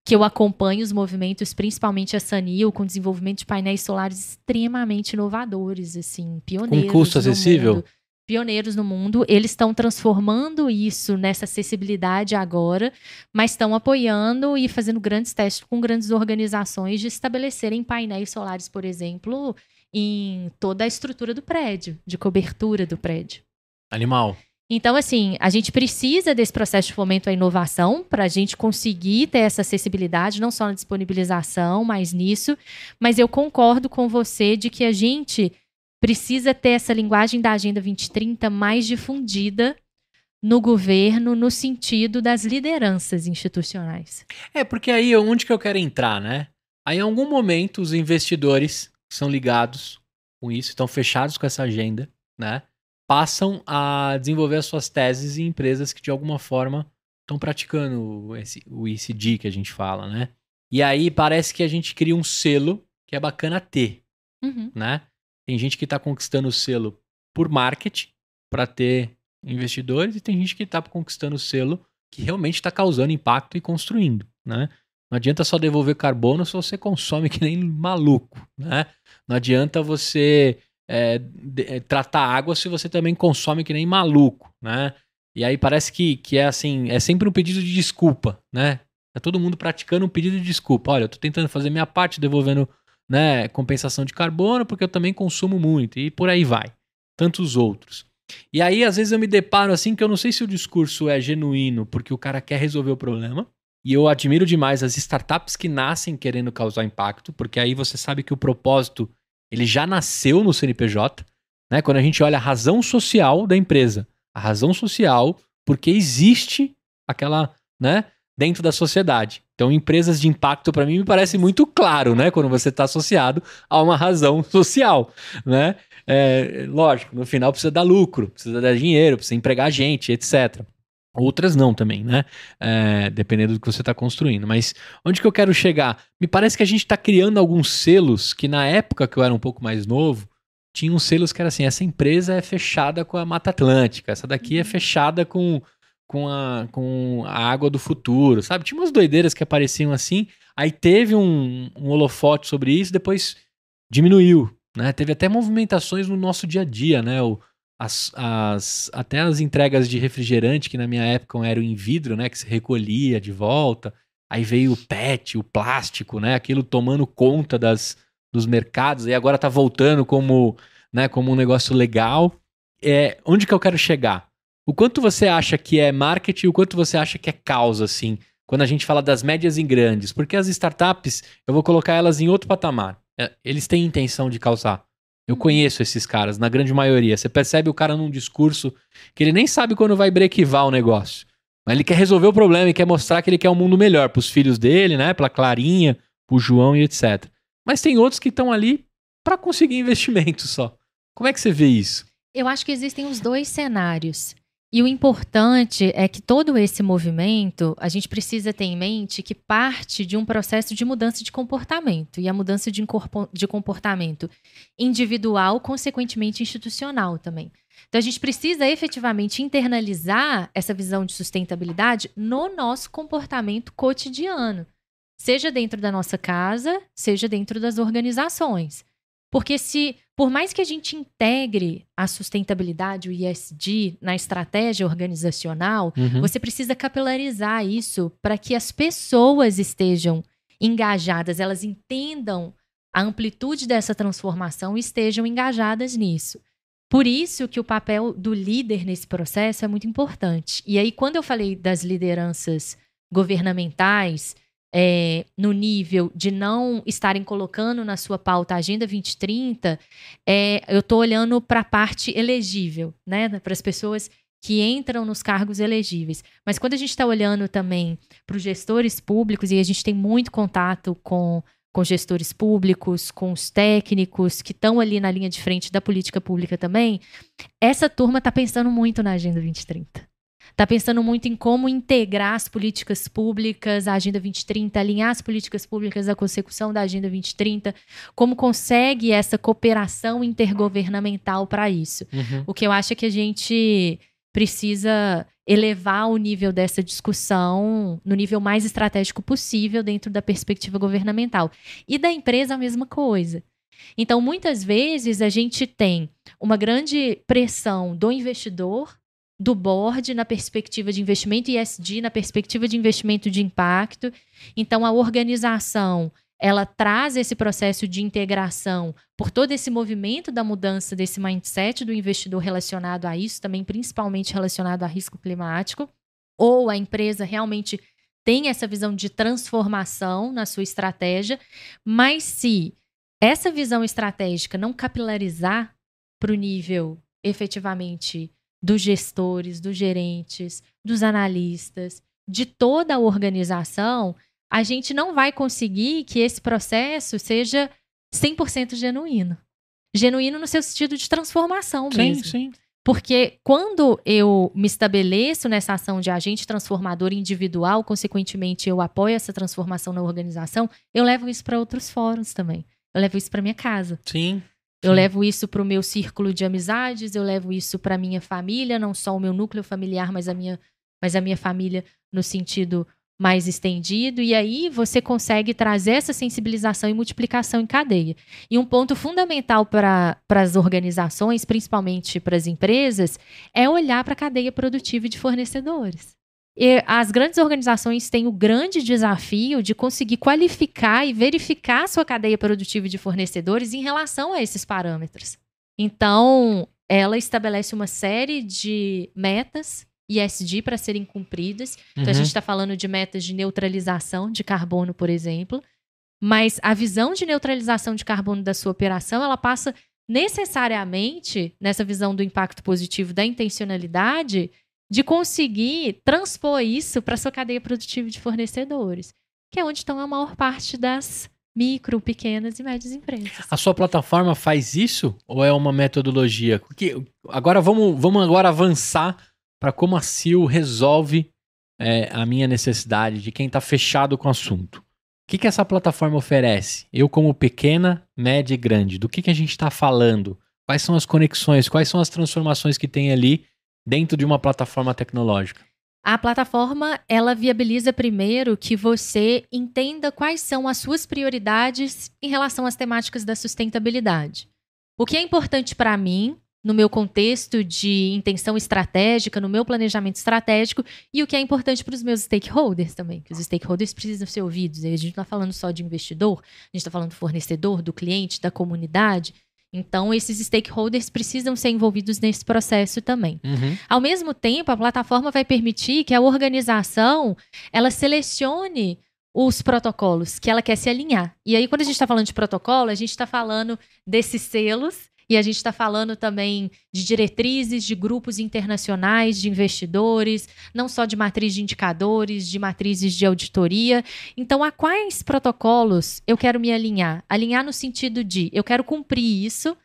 que eu acompanho os movimentos, principalmente a Sanil, com desenvolvimento de painéis solares extremamente inovadores, assim, pioneiros. Com custo acessível? Mundo, pioneiros no mundo. Eles estão transformando isso nessa acessibilidade agora, mas estão apoiando e fazendo grandes testes com grandes organizações de estabelecerem painéis solares, por exemplo, em toda a estrutura do prédio, de cobertura do prédio. Animal. Então, assim, a gente precisa desse processo de fomento à inovação para a gente conseguir ter essa acessibilidade, não só na disponibilização, mas nisso. Mas eu concordo com você de que a gente precisa ter essa linguagem da Agenda 2030 mais difundida no governo, no sentido das lideranças institucionais. É, porque aí é onde que eu quero entrar, né? Aí, em algum momento, os investidores são ligados com isso, estão fechados com essa agenda, né? Passam a desenvolver as suas teses em empresas que de alguma forma estão praticando esse, o ECD que a gente fala, né? E aí parece que a gente cria um selo que é bacana ter, uhum. né? Tem gente que está conquistando o selo por marketing para ter investidores e tem gente que está conquistando o selo que realmente está causando impacto e construindo, né? Não adianta só devolver carbono se você consome que nem maluco, né? Não adianta você é, de, é, tratar água se você também consome que nem maluco, né? E aí parece que, que é assim, é sempre um pedido de desculpa, né? Tá todo mundo praticando um pedido de desculpa. Olha, eu tô tentando fazer minha parte, devolvendo né, compensação de carbono, porque eu também consumo muito, e por aí vai. Tantos outros. E aí, às vezes, eu me deparo assim que eu não sei se o discurso é genuíno, porque o cara quer resolver o problema. E eu admiro demais as startups que nascem querendo causar impacto, porque aí você sabe que o propósito ele já nasceu no CNPJ, né? Quando a gente olha a razão social da empresa, a razão social porque existe aquela, né, dentro da sociedade. Então, empresas de impacto para mim me parece muito claro, né, quando você está associado a uma razão (laughs) social, né? É, lógico, no final precisa dar lucro, precisa dar dinheiro, precisa empregar gente, etc. Outras não também, né? É, dependendo do que você está construindo. Mas onde que eu quero chegar? Me parece que a gente está criando alguns selos que na época que eu era um pouco mais novo, tinham selos que era assim, essa empresa é fechada com a Mata Atlântica, essa daqui é uhum. fechada com, com, a, com a água do futuro, sabe? Tinha umas doideiras que apareciam assim, aí teve um, um holofote sobre isso, depois diminuiu, né? Teve até movimentações no nosso dia a dia, né? O, as, as, até as entregas de refrigerante, que na minha época eram em vidro, né? Que se recolhia de volta. Aí veio o PET, o plástico, né? Aquilo tomando conta das, dos mercados. E agora tá voltando como, né, como um negócio legal. É, onde que eu quero chegar? O quanto você acha que é marketing e o quanto você acha que é causa, assim, quando a gente fala das médias e grandes? Porque as startups, eu vou colocar elas em outro patamar. É, eles têm intenção de causar. Eu uhum. conheço esses caras, na grande maioria. Você percebe o cara num discurso que ele nem sabe quando vai brequivar o negócio. Mas ele quer resolver o problema e quer mostrar que ele quer um mundo melhor para os filhos dele, né? Pra Clarinha, pro João e etc. Mas tem outros que estão ali para conseguir investimento só. Como é que você vê isso? Eu acho que existem os dois cenários. E o importante é que todo esse movimento, a gente precisa ter em mente que parte de um processo de mudança de comportamento. E a mudança de, de comportamento individual, consequentemente institucional também. Então, a gente precisa efetivamente internalizar essa visão de sustentabilidade no nosso comportamento cotidiano, seja dentro da nossa casa, seja dentro das organizações. Porque se, por mais que a gente integre a sustentabilidade, o ISD, na estratégia organizacional, uhum. você precisa capilarizar isso para que as pessoas estejam engajadas, elas entendam a amplitude dessa transformação e estejam engajadas nisso. Por isso que o papel do líder nesse processo é muito importante. E aí, quando eu falei das lideranças governamentais, é, no nível de não estarem colocando na sua pauta a Agenda 2030, é, eu estou olhando para a parte elegível, né? Para as pessoas que entram nos cargos elegíveis. Mas quando a gente está olhando também para os gestores públicos, e a gente tem muito contato com, com gestores públicos, com os técnicos que estão ali na linha de frente da política pública também, essa turma está pensando muito na Agenda 2030 está pensando muito em como integrar as políticas públicas, a Agenda 2030, alinhar as políticas públicas à consecução da Agenda 2030, como consegue essa cooperação intergovernamental para isso. Uhum. O que eu acho é que a gente precisa elevar o nível dessa discussão no nível mais estratégico possível dentro da perspectiva governamental. E da empresa, a mesma coisa. Então, muitas vezes, a gente tem uma grande pressão do investidor do board na perspectiva de investimento ESG, na perspectiva de investimento de impacto. Então, a organização ela traz esse processo de integração por todo esse movimento da mudança desse mindset do investidor relacionado a isso, também principalmente relacionado a risco climático, ou a empresa realmente tem essa visão de transformação na sua estratégia, mas se essa visão estratégica não capilarizar para o nível efetivamente dos gestores, dos gerentes, dos analistas, de toda a organização, a gente não vai conseguir que esse processo seja 100% genuíno. Genuíno no seu sentido de transformação sim, mesmo. Sim, sim. Porque quando eu me estabeleço nessa ação de agente transformador individual, consequentemente eu apoio essa transformação na organização, eu levo isso para outros fóruns também. Eu levo isso para minha casa. Sim. Eu levo isso para o meu círculo de amizades, eu levo isso para minha família, não só o meu núcleo familiar, mas a minha, mas a minha família no sentido mais estendido. E aí você consegue trazer essa sensibilização e multiplicação em cadeia. E um ponto fundamental para as organizações, principalmente para as empresas, é olhar para a cadeia produtiva de fornecedores. E as grandes organizações têm o grande desafio de conseguir qualificar e verificar a sua cadeia produtiva de fornecedores em relação a esses parâmetros. Então, ela estabelece uma série de metas ISD para serem cumpridas. Então, uhum. a gente está falando de metas de neutralização de carbono, por exemplo. Mas a visão de neutralização de carbono da sua operação, ela passa necessariamente, nessa visão do impacto positivo da intencionalidade, de conseguir transpor isso para sua cadeia produtiva de fornecedores, que é onde estão a maior parte das micro, pequenas e médias empresas. A sua plataforma faz isso ou é uma metodologia? Porque agora vamos, vamos agora avançar para como a CIL resolve é, a minha necessidade de quem está fechado com o assunto. O que, que essa plataforma oferece? Eu, como pequena, média e grande, do que, que a gente está falando? Quais são as conexões? Quais são as transformações que tem ali dentro de uma plataforma tecnológica? A plataforma, ela viabiliza primeiro que você entenda quais são as suas prioridades em relação às temáticas da sustentabilidade. O que é importante para mim no meu contexto de intenção estratégica, no meu planejamento estratégico, e o que é importante para os meus stakeholders também, que os stakeholders precisam ser ouvidos. A gente não está falando só de investidor, a gente está falando do fornecedor, do cliente, da comunidade. Então, esses stakeholders precisam ser envolvidos nesse processo também. Uhum. Ao mesmo tempo, a plataforma vai permitir que a organização ela selecione os protocolos que ela quer se alinhar. E aí, quando a gente está falando de protocolo, a gente está falando desses selos e a gente está falando também de diretrizes de grupos internacionais de investidores, não só de matriz de indicadores, de matrizes de auditoria. Então, a quais protocolos eu quero me alinhar? Alinhar no sentido de eu quero cumprir isso,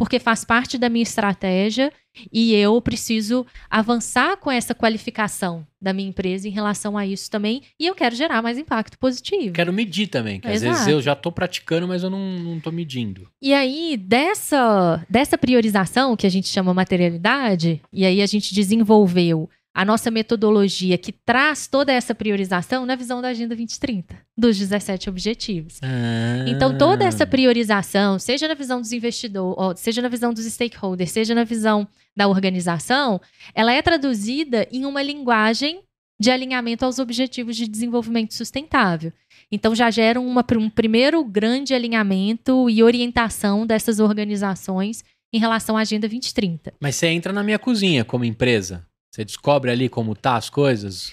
porque faz parte da minha estratégia e eu preciso avançar com essa qualificação da minha empresa em relação a isso também. E eu quero gerar mais impacto positivo. Quero medir também, que às vezes eu já estou praticando, mas eu não estou medindo. E aí, dessa, dessa priorização, que a gente chama materialidade, e aí a gente desenvolveu a nossa metodologia que traz toda essa priorização na visão da Agenda 2030, dos 17 objetivos. Ah. Então, toda essa priorização, seja na visão dos investidores, seja na visão dos stakeholders, seja na visão da organização, ela é traduzida em uma linguagem de alinhamento aos objetivos de desenvolvimento sustentável. Então, já gera uma, um primeiro grande alinhamento e orientação dessas organizações em relação à Agenda 2030. Mas você entra na minha cozinha como empresa. Você descobre ali como tá as coisas?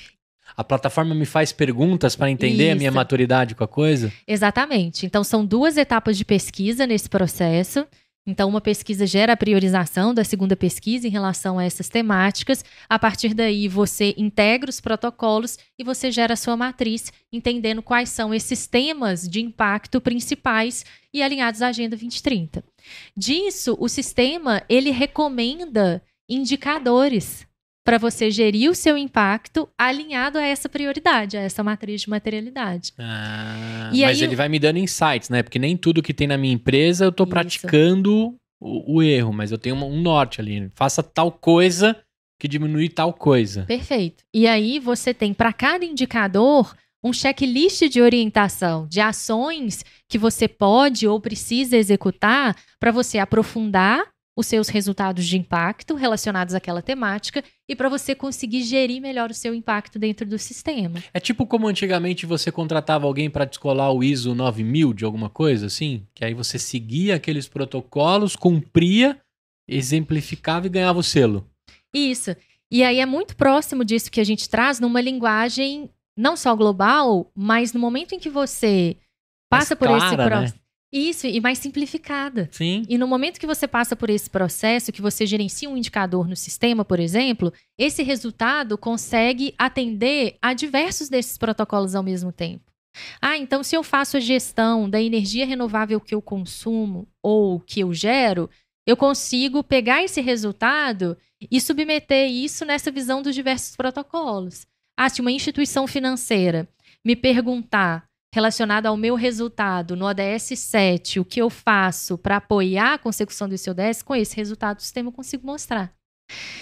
A plataforma me faz perguntas para entender Isso. a minha maturidade com a coisa? Exatamente. Então, são duas etapas de pesquisa nesse processo. Então, uma pesquisa gera a priorização da segunda pesquisa em relação a essas temáticas. A partir daí, você integra os protocolos e você gera a sua matriz, entendendo quais são esses temas de impacto principais e alinhados à Agenda 2030. Disso, o sistema ele recomenda indicadores para você gerir o seu impacto alinhado a essa prioridade, a essa matriz de materialidade. Ah, e mas aí, ele vai me dando insights, né? Porque nem tudo que tem na minha empresa eu estou praticando o, o, erro, mas eu tenho um norte ali. Faça tal coisa que diminui tal coisa. Perfeito. E aí você tem para cada indicador um checklist de orientação, de ações que você pode ou precisa executar para você aprofundar os seus resultados de impacto relacionados àquela temática e para você conseguir gerir melhor o seu impacto dentro do sistema. É tipo como antigamente você contratava alguém para descolar o ISO 9000 de alguma coisa assim, que aí você seguia aqueles protocolos, cumpria, exemplificava e ganhava o selo. Isso. E aí é muito próximo disso que a gente traz numa linguagem não só global, mas no momento em que você passa por clara, esse processo. Né? Isso, e mais simplificada. Sim. E no momento que você passa por esse processo, que você gerencia um indicador no sistema, por exemplo, esse resultado consegue atender a diversos desses protocolos ao mesmo tempo. Ah, então se eu faço a gestão da energia renovável que eu consumo ou que eu gero, eu consigo pegar esse resultado e submeter isso nessa visão dos diversos protocolos. Ah, se uma instituição financeira me perguntar relacionado ao meu resultado no ODS 7, o que eu faço para apoiar a consecução desse ODS, com esse resultado do sistema eu consigo mostrar.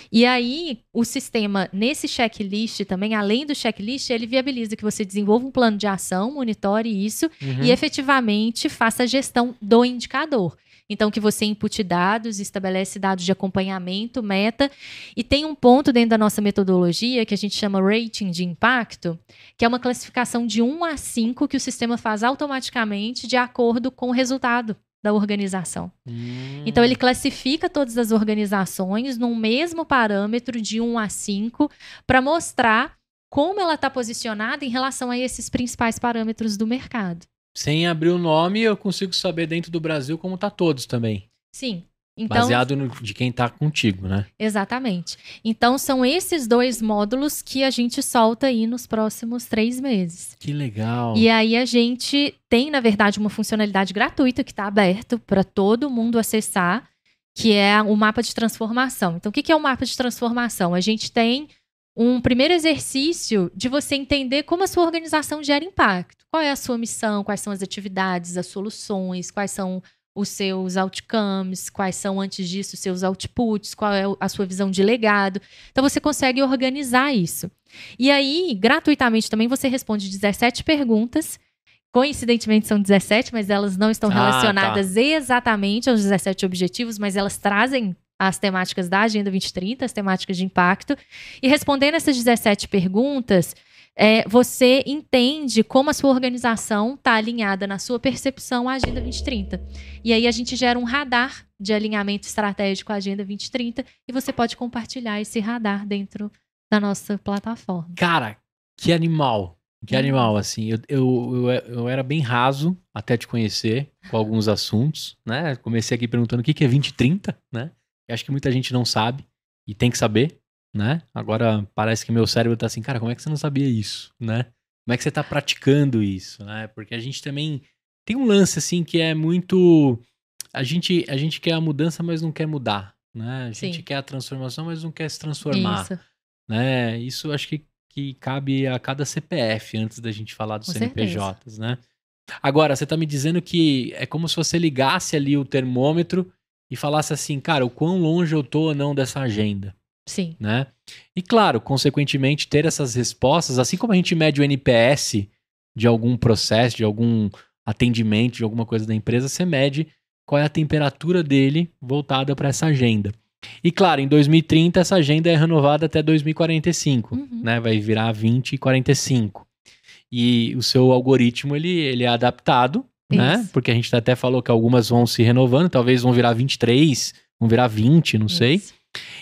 E aí, o sistema, nesse checklist também, além do checklist, ele viabiliza que você desenvolva um plano de ação, monitore isso uhum. e efetivamente faça a gestão do indicador. Então, que você input dados, estabelece dados de acompanhamento, meta, e tem um ponto dentro da nossa metodologia que a gente chama rating de impacto, que é uma classificação de 1 a 5 que o sistema faz automaticamente de acordo com o resultado da organização. Hum. Então, ele classifica todas as organizações num mesmo parâmetro de 1 a 5 para mostrar como ela está posicionada em relação a esses principais parâmetros do mercado. Sem abrir o nome, eu consigo saber dentro do Brasil como tá todos também. Sim. Então, Baseado no, de quem tá contigo, né? Exatamente. Então, são esses dois módulos que a gente solta aí nos próximos três meses. Que legal. E aí, a gente tem, na verdade, uma funcionalidade gratuita que está aberto para todo mundo acessar, que é o mapa de transformação. Então, o que é o mapa de transformação? A gente tem um primeiro exercício de você entender como a sua organização gera impacto. Qual é a sua missão, quais são as atividades, as soluções, quais são os seus outcomes, quais são antes disso os seus outputs, qual é a sua visão de legado. Então você consegue organizar isso. E aí, gratuitamente também você responde 17 perguntas. Coincidentemente são 17, mas elas não estão relacionadas ah, tá. exatamente aos 17 objetivos, mas elas trazem as temáticas da Agenda 2030, as temáticas de impacto. E respondendo essas 17 perguntas, é, você entende como a sua organização está alinhada na sua percepção à Agenda 2030. E aí a gente gera um radar de alinhamento estratégico à Agenda 2030 e você pode compartilhar esse radar dentro da nossa plataforma. Cara, que animal! Que animal, assim. Eu, eu, eu, eu, era bem raso até te conhecer com alguns assuntos, né? Comecei aqui perguntando o que, que é 2030, né? Eu acho que muita gente não sabe e tem que saber, né? Agora parece que meu cérebro tá assim, cara, como é que você não sabia isso, né? Como é que você tá praticando isso, né? Porque a gente também tem um lance assim que é muito a gente a gente quer a mudança, mas não quer mudar, né? A gente Sim. quer a transformação, mas não quer se transformar, isso. né? Isso acho que que cabe a cada CPF antes da gente falar dos Com CNPJs, certeza. né? Agora, você tá me dizendo que é como se você ligasse ali o termômetro e falasse assim, cara, o quão longe eu tô ou não dessa agenda. Sim. Né? E claro, consequentemente, ter essas respostas, assim como a gente mede o NPS de algum processo, de algum atendimento, de alguma coisa da empresa, você mede qual é a temperatura dele voltada para essa agenda. E claro, em 2030 essa agenda é renovada até 2045, uhum. né? Vai virar 2045. E o seu algoritmo ele, ele é adaptado, né? Isso. Porque a gente até falou que algumas vão se renovando, talvez vão virar 23, vão virar 20, não Isso. sei.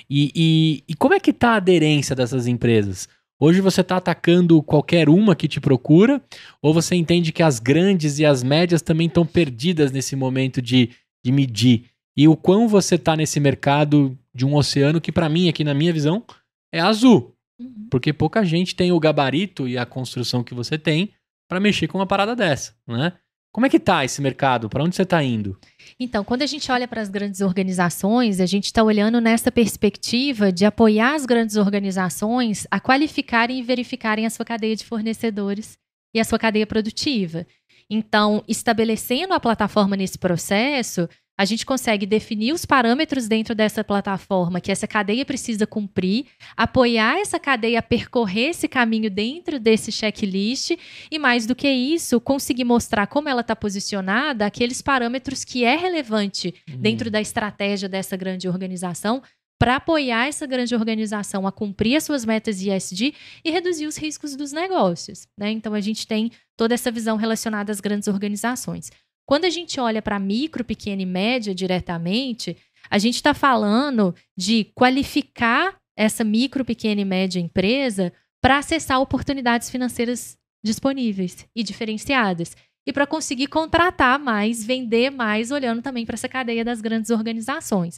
E, e, e como é que tá a aderência dessas empresas? Hoje você está atacando qualquer uma que te procura, ou você entende que as grandes e as médias também estão perdidas nesse momento de, de medir? E o quão você está nesse mercado de um oceano que, para mim, aqui na minha visão, é azul. Uhum. Porque pouca gente tem o gabarito e a construção que você tem para mexer com uma parada dessa, né? Como é que tá esse mercado? Para onde você está indo? Então, quando a gente olha para as grandes organizações, a gente está olhando nessa perspectiva de apoiar as grandes organizações a qualificarem e verificarem a sua cadeia de fornecedores e a sua cadeia produtiva. Então, estabelecendo a plataforma nesse processo, a gente consegue definir os parâmetros dentro dessa plataforma que essa cadeia precisa cumprir, apoiar essa cadeia a percorrer esse caminho dentro desse checklist e, mais do que isso, conseguir mostrar como ela está posicionada, aqueles parâmetros que é relevante uhum. dentro da estratégia dessa grande organização para apoiar essa grande organização a cumprir as suas metas ISD e reduzir os riscos dos negócios. Né? Então, a gente tem toda essa visão relacionada às grandes organizações. Quando a gente olha para micro, pequena e média diretamente, a gente está falando de qualificar essa micro, pequena e média empresa para acessar oportunidades financeiras disponíveis e diferenciadas. E para conseguir contratar mais, vender mais, olhando também para essa cadeia das grandes organizações.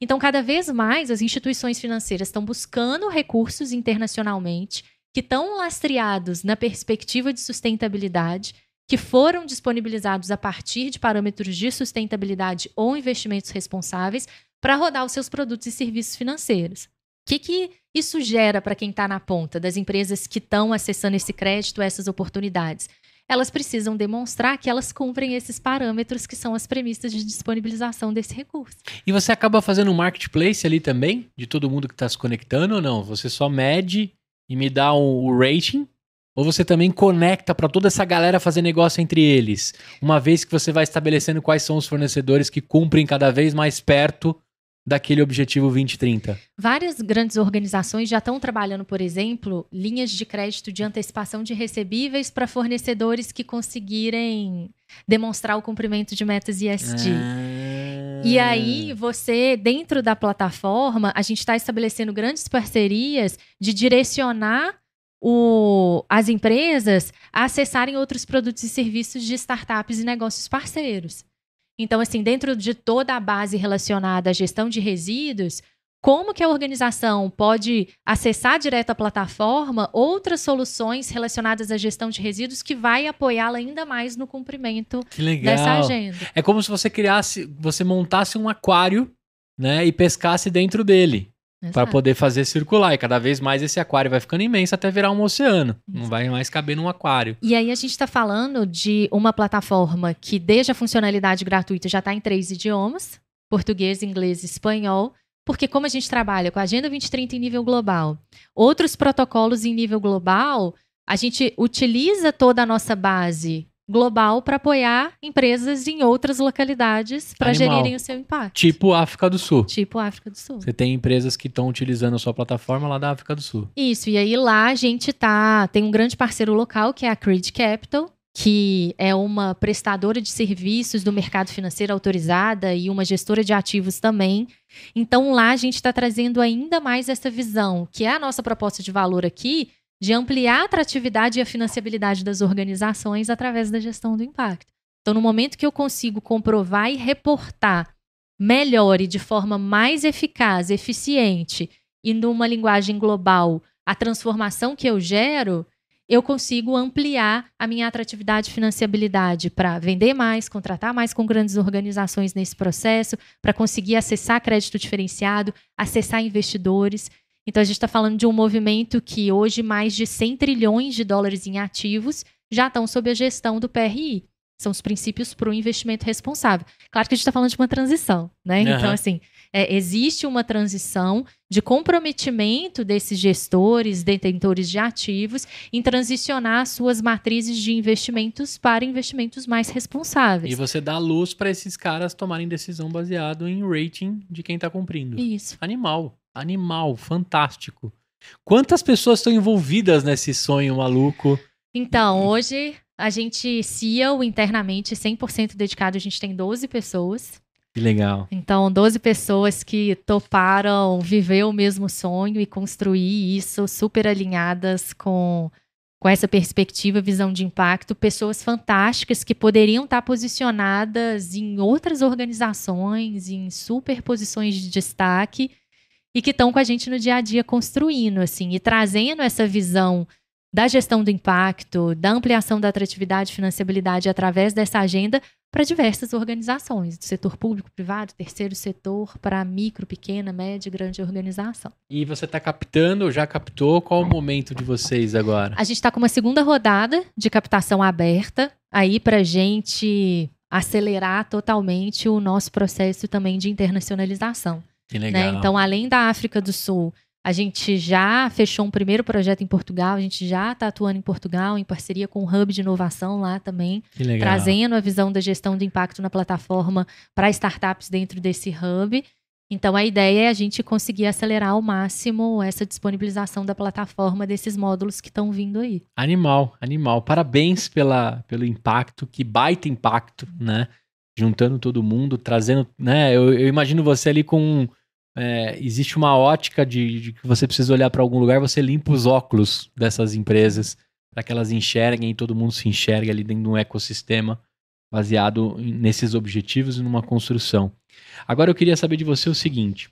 Então, cada vez mais, as instituições financeiras estão buscando recursos internacionalmente que estão lastreados na perspectiva de sustentabilidade que foram disponibilizados a partir de parâmetros de sustentabilidade ou investimentos responsáveis para rodar os seus produtos e serviços financeiros. O que, que isso gera para quem está na ponta das empresas que estão acessando esse crédito, essas oportunidades? Elas precisam demonstrar que elas cumprem esses parâmetros que são as premissas de disponibilização desse recurso. E você acaba fazendo um marketplace ali também, de todo mundo que está se conectando ou não? Você só mede e me dá o um, rating ou você também conecta para toda essa galera fazer negócio entre eles? Uma vez que você vai estabelecendo quais são os fornecedores que cumprem cada vez mais perto daquele objetivo 2030? Várias grandes organizações já estão trabalhando, por exemplo, linhas de crédito de antecipação de recebíveis para fornecedores que conseguirem demonstrar o cumprimento de metas ISD. Ah. E aí, você, dentro da plataforma, a gente está estabelecendo grandes parcerias de direcionar o, as empresas a acessarem outros produtos e serviços de startups e negócios parceiros. Então, assim, dentro de toda a base relacionada à gestão de resíduos, como que a organização pode acessar direto a plataforma outras soluções relacionadas à gestão de resíduos que vai apoiá-la ainda mais no cumprimento dessa agenda. É como se você criasse, você montasse um aquário, né, e pescasse dentro dele. Para poder fazer circular. E cada vez mais esse aquário vai ficando imenso até virar um oceano. Não vai mais caber num aquário. E aí a gente está falando de uma plataforma que, desde a funcionalidade gratuita, já está em três idiomas: português, inglês e espanhol. Porque, como a gente trabalha com a Agenda 2030 em nível global, outros protocolos em nível global, a gente utiliza toda a nossa base global para apoiar empresas em outras localidades para gerirem o seu impacto. Tipo África do Sul. Tipo África do Sul. Você tem empresas que estão utilizando a sua plataforma lá da África do Sul. Isso, e aí lá a gente tá, tem um grande parceiro local que é a Creed Capital, que é uma prestadora de serviços do mercado financeiro autorizada e uma gestora de ativos também. Então lá a gente está trazendo ainda mais essa visão, que é a nossa proposta de valor aqui, de ampliar a atratividade e a financiabilidade das organizações através da gestão do impacto. Então, no momento que eu consigo comprovar e reportar melhor e de forma mais eficaz, eficiente e numa linguagem global a transformação que eu gero, eu consigo ampliar a minha atratividade e financiabilidade para vender mais, contratar mais com grandes organizações nesse processo, para conseguir acessar crédito diferenciado, acessar investidores. Então, a gente está falando de um movimento que hoje mais de 100 trilhões de dólares em ativos já estão sob a gestão do PRI. São os princípios para o investimento responsável. Claro que a gente está falando de uma transição, né? Uhum. Então, assim, é, existe uma transição de comprometimento desses gestores, detentores de ativos, em transicionar suas matrizes de investimentos para investimentos mais responsáveis. E você dá luz para esses caras tomarem decisão baseado em rating de quem está cumprindo. Isso. Animal. Animal, fantástico. Quantas pessoas estão envolvidas nesse sonho maluco? Então, hoje a gente CEO internamente 100% dedicado, a gente tem 12 pessoas. Que legal. Então, 12 pessoas que toparam viver o mesmo sonho e construir isso super alinhadas com, com essa perspectiva, visão de impacto. Pessoas fantásticas que poderiam estar posicionadas em outras organizações, em super posições de destaque e que estão com a gente no dia a dia construindo, assim, e trazendo essa visão da gestão do impacto, da ampliação da atratividade e financiabilidade através dessa agenda para diversas organizações, do setor público, privado, terceiro setor, para micro, pequena, média e grande organização. E você está captando, já captou? Qual o momento de vocês agora? A gente está com uma segunda rodada de captação aberta aí para gente acelerar totalmente o nosso processo também de internacionalização. Que né? legal. Né? Então, além da África do Sul, a gente já fechou um primeiro projeto em Portugal, a gente já está atuando em Portugal, em parceria com o Hub de Inovação lá também, trazendo a visão da gestão do impacto na plataforma para startups dentro desse hub. Então, a ideia é a gente conseguir acelerar ao máximo essa disponibilização da plataforma desses módulos que estão vindo aí. Animal, animal. Parabéns pela, pelo impacto, que baita impacto, né? Juntando todo mundo, trazendo, né? Eu, eu imagino você ali com é, existe uma ótica de, de, que você precisa olhar para algum lugar, você limpa os óculos dessas empresas para que elas enxerguem e todo mundo se enxergue ali dentro de um ecossistema baseado nesses objetivos e numa construção. Agora eu queria saber de você o seguinte: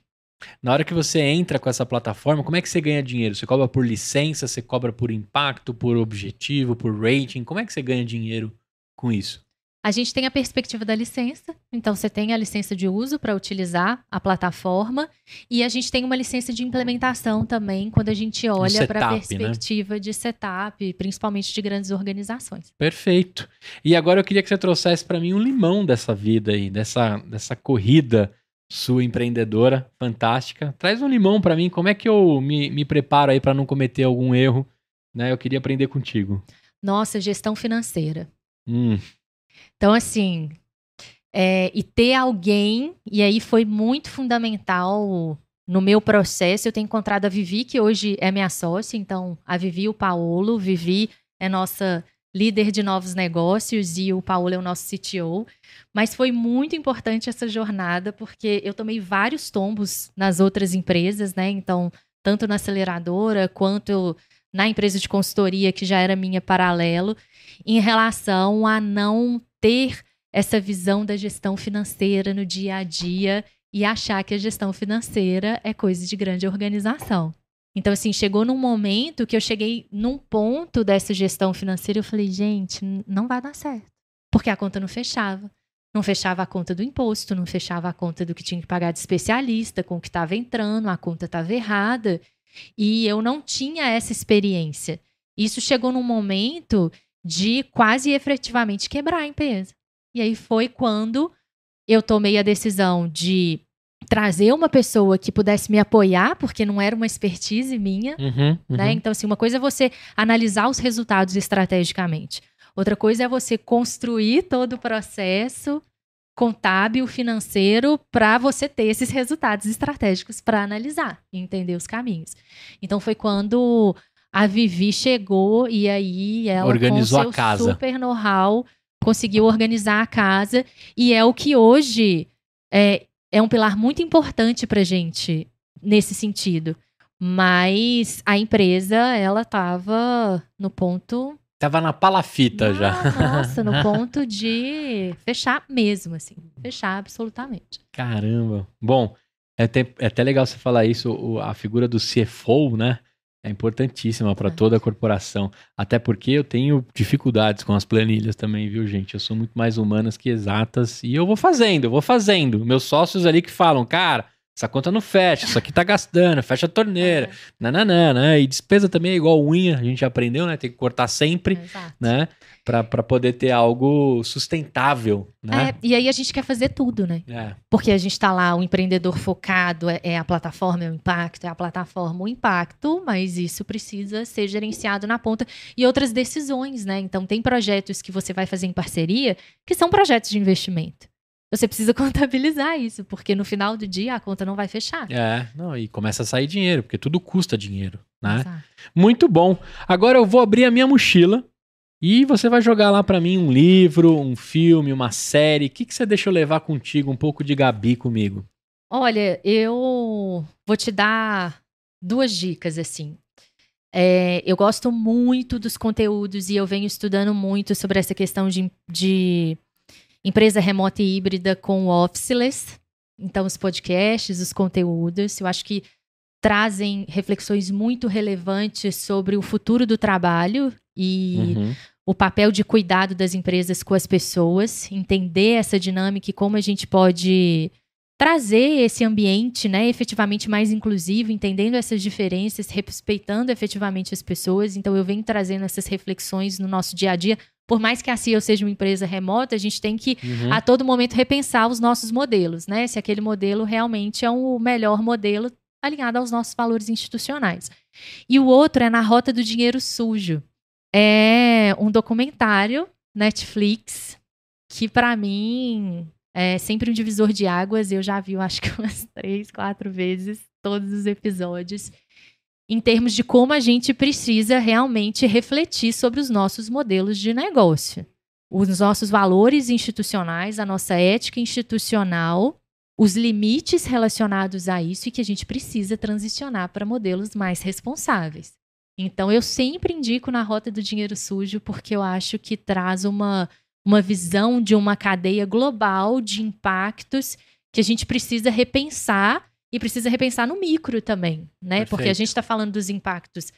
na hora que você entra com essa plataforma, como é que você ganha dinheiro? Você cobra por licença, você cobra por impacto, por objetivo, por rating? Como é que você ganha dinheiro com isso? A gente tem a perspectiva da licença, então você tem a licença de uso para utilizar a plataforma e a gente tem uma licença de implementação também quando a gente olha para a né? perspectiva né? de setup, principalmente de grandes organizações. Perfeito. E agora eu queria que você trouxesse para mim um limão dessa vida aí, dessa, dessa corrida sua empreendedora fantástica. Traz um limão para mim, como é que eu me, me preparo aí para não cometer algum erro? Né? Eu queria aprender contigo. Nossa, gestão financeira. Hum. Então, assim, é, e ter alguém, e aí foi muito fundamental no meu processo. Eu tenho encontrado a Vivi, que hoje é minha sócia, então a Vivi e o Paulo. Vivi é nossa líder de novos negócios e o Paulo é o nosso CTO. Mas foi muito importante essa jornada, porque eu tomei vários tombos nas outras empresas, né? Então, tanto na aceleradora quanto na empresa de consultoria, que já era minha paralelo, em relação a não ter essa visão da gestão financeira no dia a dia e achar que a gestão financeira é coisa de grande organização. Então, assim, chegou num momento que eu cheguei num ponto dessa gestão financeira e eu falei, gente, não vai dar certo. Porque a conta não fechava. não fechava a conta do imposto, não fechava a conta do que tinha que pagar de especialista, com o que estava entrando, a conta estava errada. E eu não tinha essa experiência. Isso chegou num momento de quase efetivamente quebrar a empresa. E aí foi quando eu tomei a decisão de trazer uma pessoa que pudesse me apoiar, porque não era uma expertise minha, Uhum, uhum. né? Então, assim, uma coisa é você analisar os resultados estrategicamente. Outra coisa é você construir todo o processo contábil, financeiro, para você ter esses resultados estratégicos para analisar e entender os caminhos. Então, foi quando a Vivi chegou e aí ela Organizou com a seu casa. super know-how conseguiu organizar a casa e é o que hoje é, é um pilar muito importante para gente nesse sentido. Mas a empresa, ela estava no ponto. Tava na palafita Ah, já. Nossa, no (laughs) ponto de fechar mesmo, assim. Fechar absolutamente. Caramba. Bom, é até, é até legal você falar isso. o- a figura do CFO, né? É importantíssima para toda a corporação. Até porque eu tenho dificuldades com as planilhas também, viu, gente? Eu sou muito mais humanas que exatas. E eu vou fazendo, eu vou fazendo. Meus sócios ali que falam, cara, essa conta não fecha, isso aqui tá gastando, fecha a torneira. É, Nananã, né? E despesa também é igual unha, a gente já aprendeu, né? Tem que cortar sempre, exato. né? Pra poder ter algo sustentável, né? É, e aí a gente quer fazer tudo, né? É. Porque a gente está lá, o empreendedor focado, é, é a plataforma, é o impacto, é a plataforma, o impacto, mas isso precisa ser gerenciado na ponta. E outras decisões, né? Então, tem projetos que você vai fazer em parceria que são projetos de investimento. Você precisa (laughs) contabilizar isso, porque no final do dia a conta não vai fechar. É, não, e começa a sair dinheiro, porque tudo custa dinheiro, né? Exato. Muito bom. Agora eu vou abrir a minha mochila e você vai jogar lá pra mim um livro, um filme, uma série. O que, que você deixa eu levar contigo? Um pouco de Gabi comigo. Olha, eu vou te dar duas dicas, assim. É, eu gosto muito dos conteúdos e eu venho estudando muito sobre essa questão de, de empresa remota e híbrida com Officeless. Então, os podcasts, os conteúdos, eu acho que trazem reflexões muito relevantes sobre o futuro do trabalho e Uhum. o papel de cuidado das empresas com as pessoas, entender essa dinâmica e como a gente pode trazer esse ambiente, né, efetivamente mais inclusivo, entendendo essas diferenças, respeitando efetivamente as pessoas. Então eu venho trazendo essas reflexões no nosso dia a dia. Por mais que a CEO seja uma empresa remota, a gente tem que Uhum. a todo momento repensar os nossos modelos, né? Se aquele modelo realmente é o melhor modelo alinhado aos nossos valores institucionais. E o outro é na Rota do Dinheiro Sujo. É um documentário Netflix que para mim é sempre um divisor de águas. Eu já vi, eu acho que (laughs) umas três, quatro vezes todos os episódios. Em termos de como a gente precisa realmente refletir sobre os nossos modelos de negócio os nossos valores institucionais, a nossa ética institucional, os limites relacionados a isso e que a gente precisa transicionar para modelos mais responsáveis. Então, eu sempre indico na Rota do Dinheiro Sujo, porque eu acho que traz uma, uma visão de uma cadeia global de impactos que a gente precisa repensar e precisa repensar no micro também, né? Porque a Perfeito. gente está falando dos impactos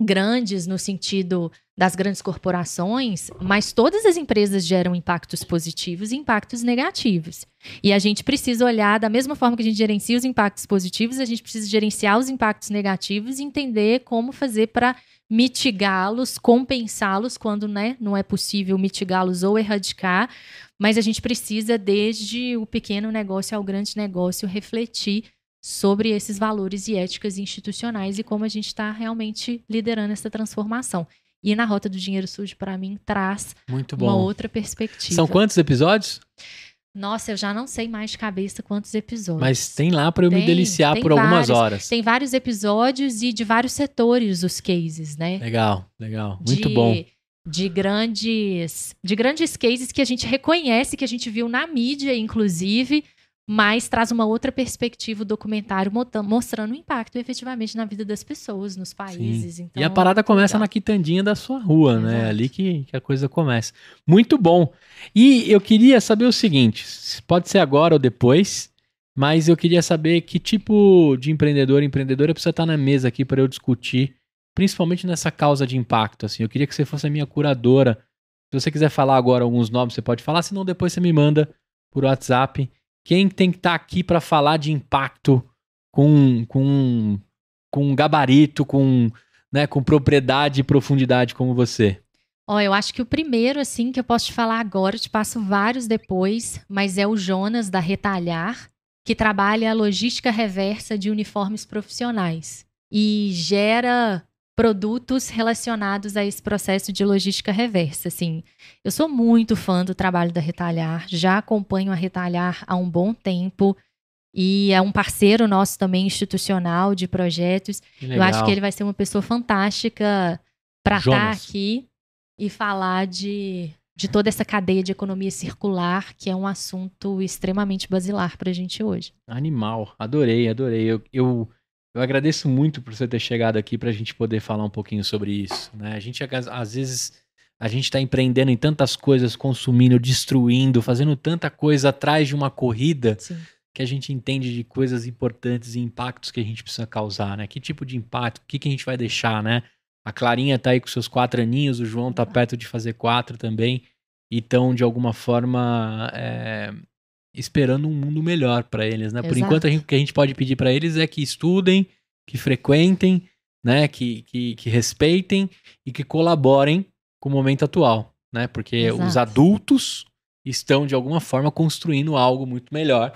grandes no sentido das grandes corporações, mas todas as empresas geram impactos positivos e impactos negativos. E a gente precisa olhar da mesma forma que a gente gerencia os impactos positivos, a gente precisa gerenciar os impactos negativos e entender como fazer para mitigá-los, compensá-los quando né, não é possível mitigá-los ou erradicar. Mas a gente precisa, desde o pequeno negócio ao grande negócio, refletir sobre esses valores e éticas institucionais e como a gente está realmente liderando essa transformação. E na Rota do Dinheiro Sujo, para mim, traz uma outra perspectiva. São quantos episódios? Nossa, eu já não sei mais de cabeça quantos episódios. Mas tem lá pra eu me Tem, deliciar tem por algumas vários. horas. Tem vários episódios e de vários setores os cases, né? Legal, legal. Muito de, bom. De grandes, de grandes cases que a gente reconhece, que a gente viu na mídia, inclusive, mas traz uma outra perspectiva o documentário mostrando o impacto efetivamente na vida das pessoas, nos países. Então, e a parada começa legal. na quitandinha da sua rua, né? Exato. Ali que, que a coisa começa. Muito bom. E eu queria saber o seguinte: pode ser agora ou depois, mas eu queria saber que tipo de empreendedor, empreendedora precisa estar na mesa aqui para eu discutir, principalmente nessa causa de impacto. Assim, eu queria que você fosse a minha curadora. Se você quiser falar agora alguns nomes, você pode falar, senão depois você me manda por WhatsApp. Quem tem que estar tá aqui para falar de impacto com, com, com gabarito, com, né, com propriedade e profundidade como você? Ó, eu acho que o primeiro, assim, que eu posso te falar agora, eu te passo vários depois, mas é o Jonas da Retalhar, que trabalha a logística reversa de uniformes profissionais e gera produtos relacionados a esse processo de logística reversa. Assim, eu sou muito fã do trabalho da Retalhar, já acompanho a Retalhar há um bom tempo e é um parceiro nosso também institucional de projetos. Eu acho que ele vai ser uma pessoa fantástica para estar tá aqui e falar de, de toda essa cadeia de economia circular, que é um assunto extremamente basilar para a gente hoje. Animal, adorei, adorei. Eu, eu, eu, agradeço muito por você ter chegado aqui para a gente poder falar um pouquinho sobre isso. Né? A gente, às vezes, a gente está empreendendo em tantas coisas, consumindo, destruindo, fazendo tanta coisa atrás de uma corrida. Sim que a gente entende de coisas importantes e impactos que a gente precisa causar, né? Que tipo de impacto, o que, que a gente vai deixar, né? A Clarinha tá aí com seus quatro aninhos, o João tá perto de fazer quatro também. E estão, de alguma forma, é, esperando um mundo melhor para eles, né? Exato. Por enquanto, a gente, o que a gente pode pedir para eles é que estudem, que frequentem, né? Que, que, que respeitem e que colaborem com o momento atual, né? Porque Exato. os adultos estão, de alguma forma, construindo algo muito melhor,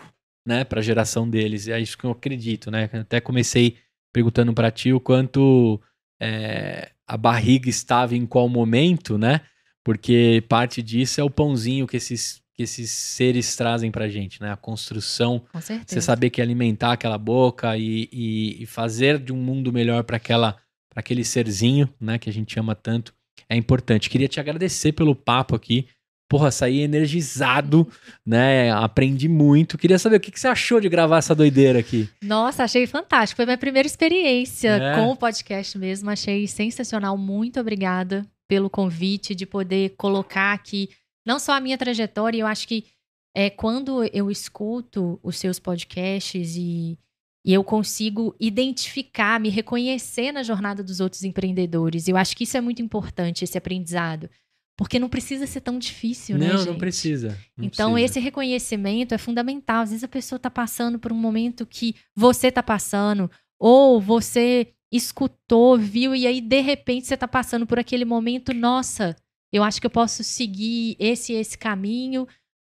né? Para a geração deles. E é isso que eu acredito, né? Até comecei perguntando para ti o quanto é, a barriga estava em qual momento, né? Porque parte disso é o pãozinho que esses, que esses seres trazem pra gente, né? A construção. Com certeza. Você saber que alimentar aquela boca e, e, e fazer de um mundo melhor para aquela para aquele serzinho, né, que a gente ama tanto, é importante. Queria te agradecer pelo papo aqui porra, saí energizado, né? Aprendi muito. Queria saber o que, que você achou de gravar essa doideira aqui. Nossa, achei fantástico. Foi minha primeira experiência é. com o podcast mesmo. Achei sensacional. Muito obrigada pelo convite de poder colocar aqui não só a minha trajetória, eu acho que é quando eu escuto os seus podcasts e, e eu consigo identificar, me reconhecer na jornada dos outros empreendedores. Eu acho que isso é muito importante, esse aprendizado. Porque não precisa ser tão difícil, não, né, Não, não precisa. Não então, precisa. esse reconhecimento é fundamental. Às vezes a pessoa está passando por um momento que você está passando, ou você escutou, viu, e aí, de repente, você está passando por aquele momento, nossa, eu acho que eu posso seguir esse esse caminho,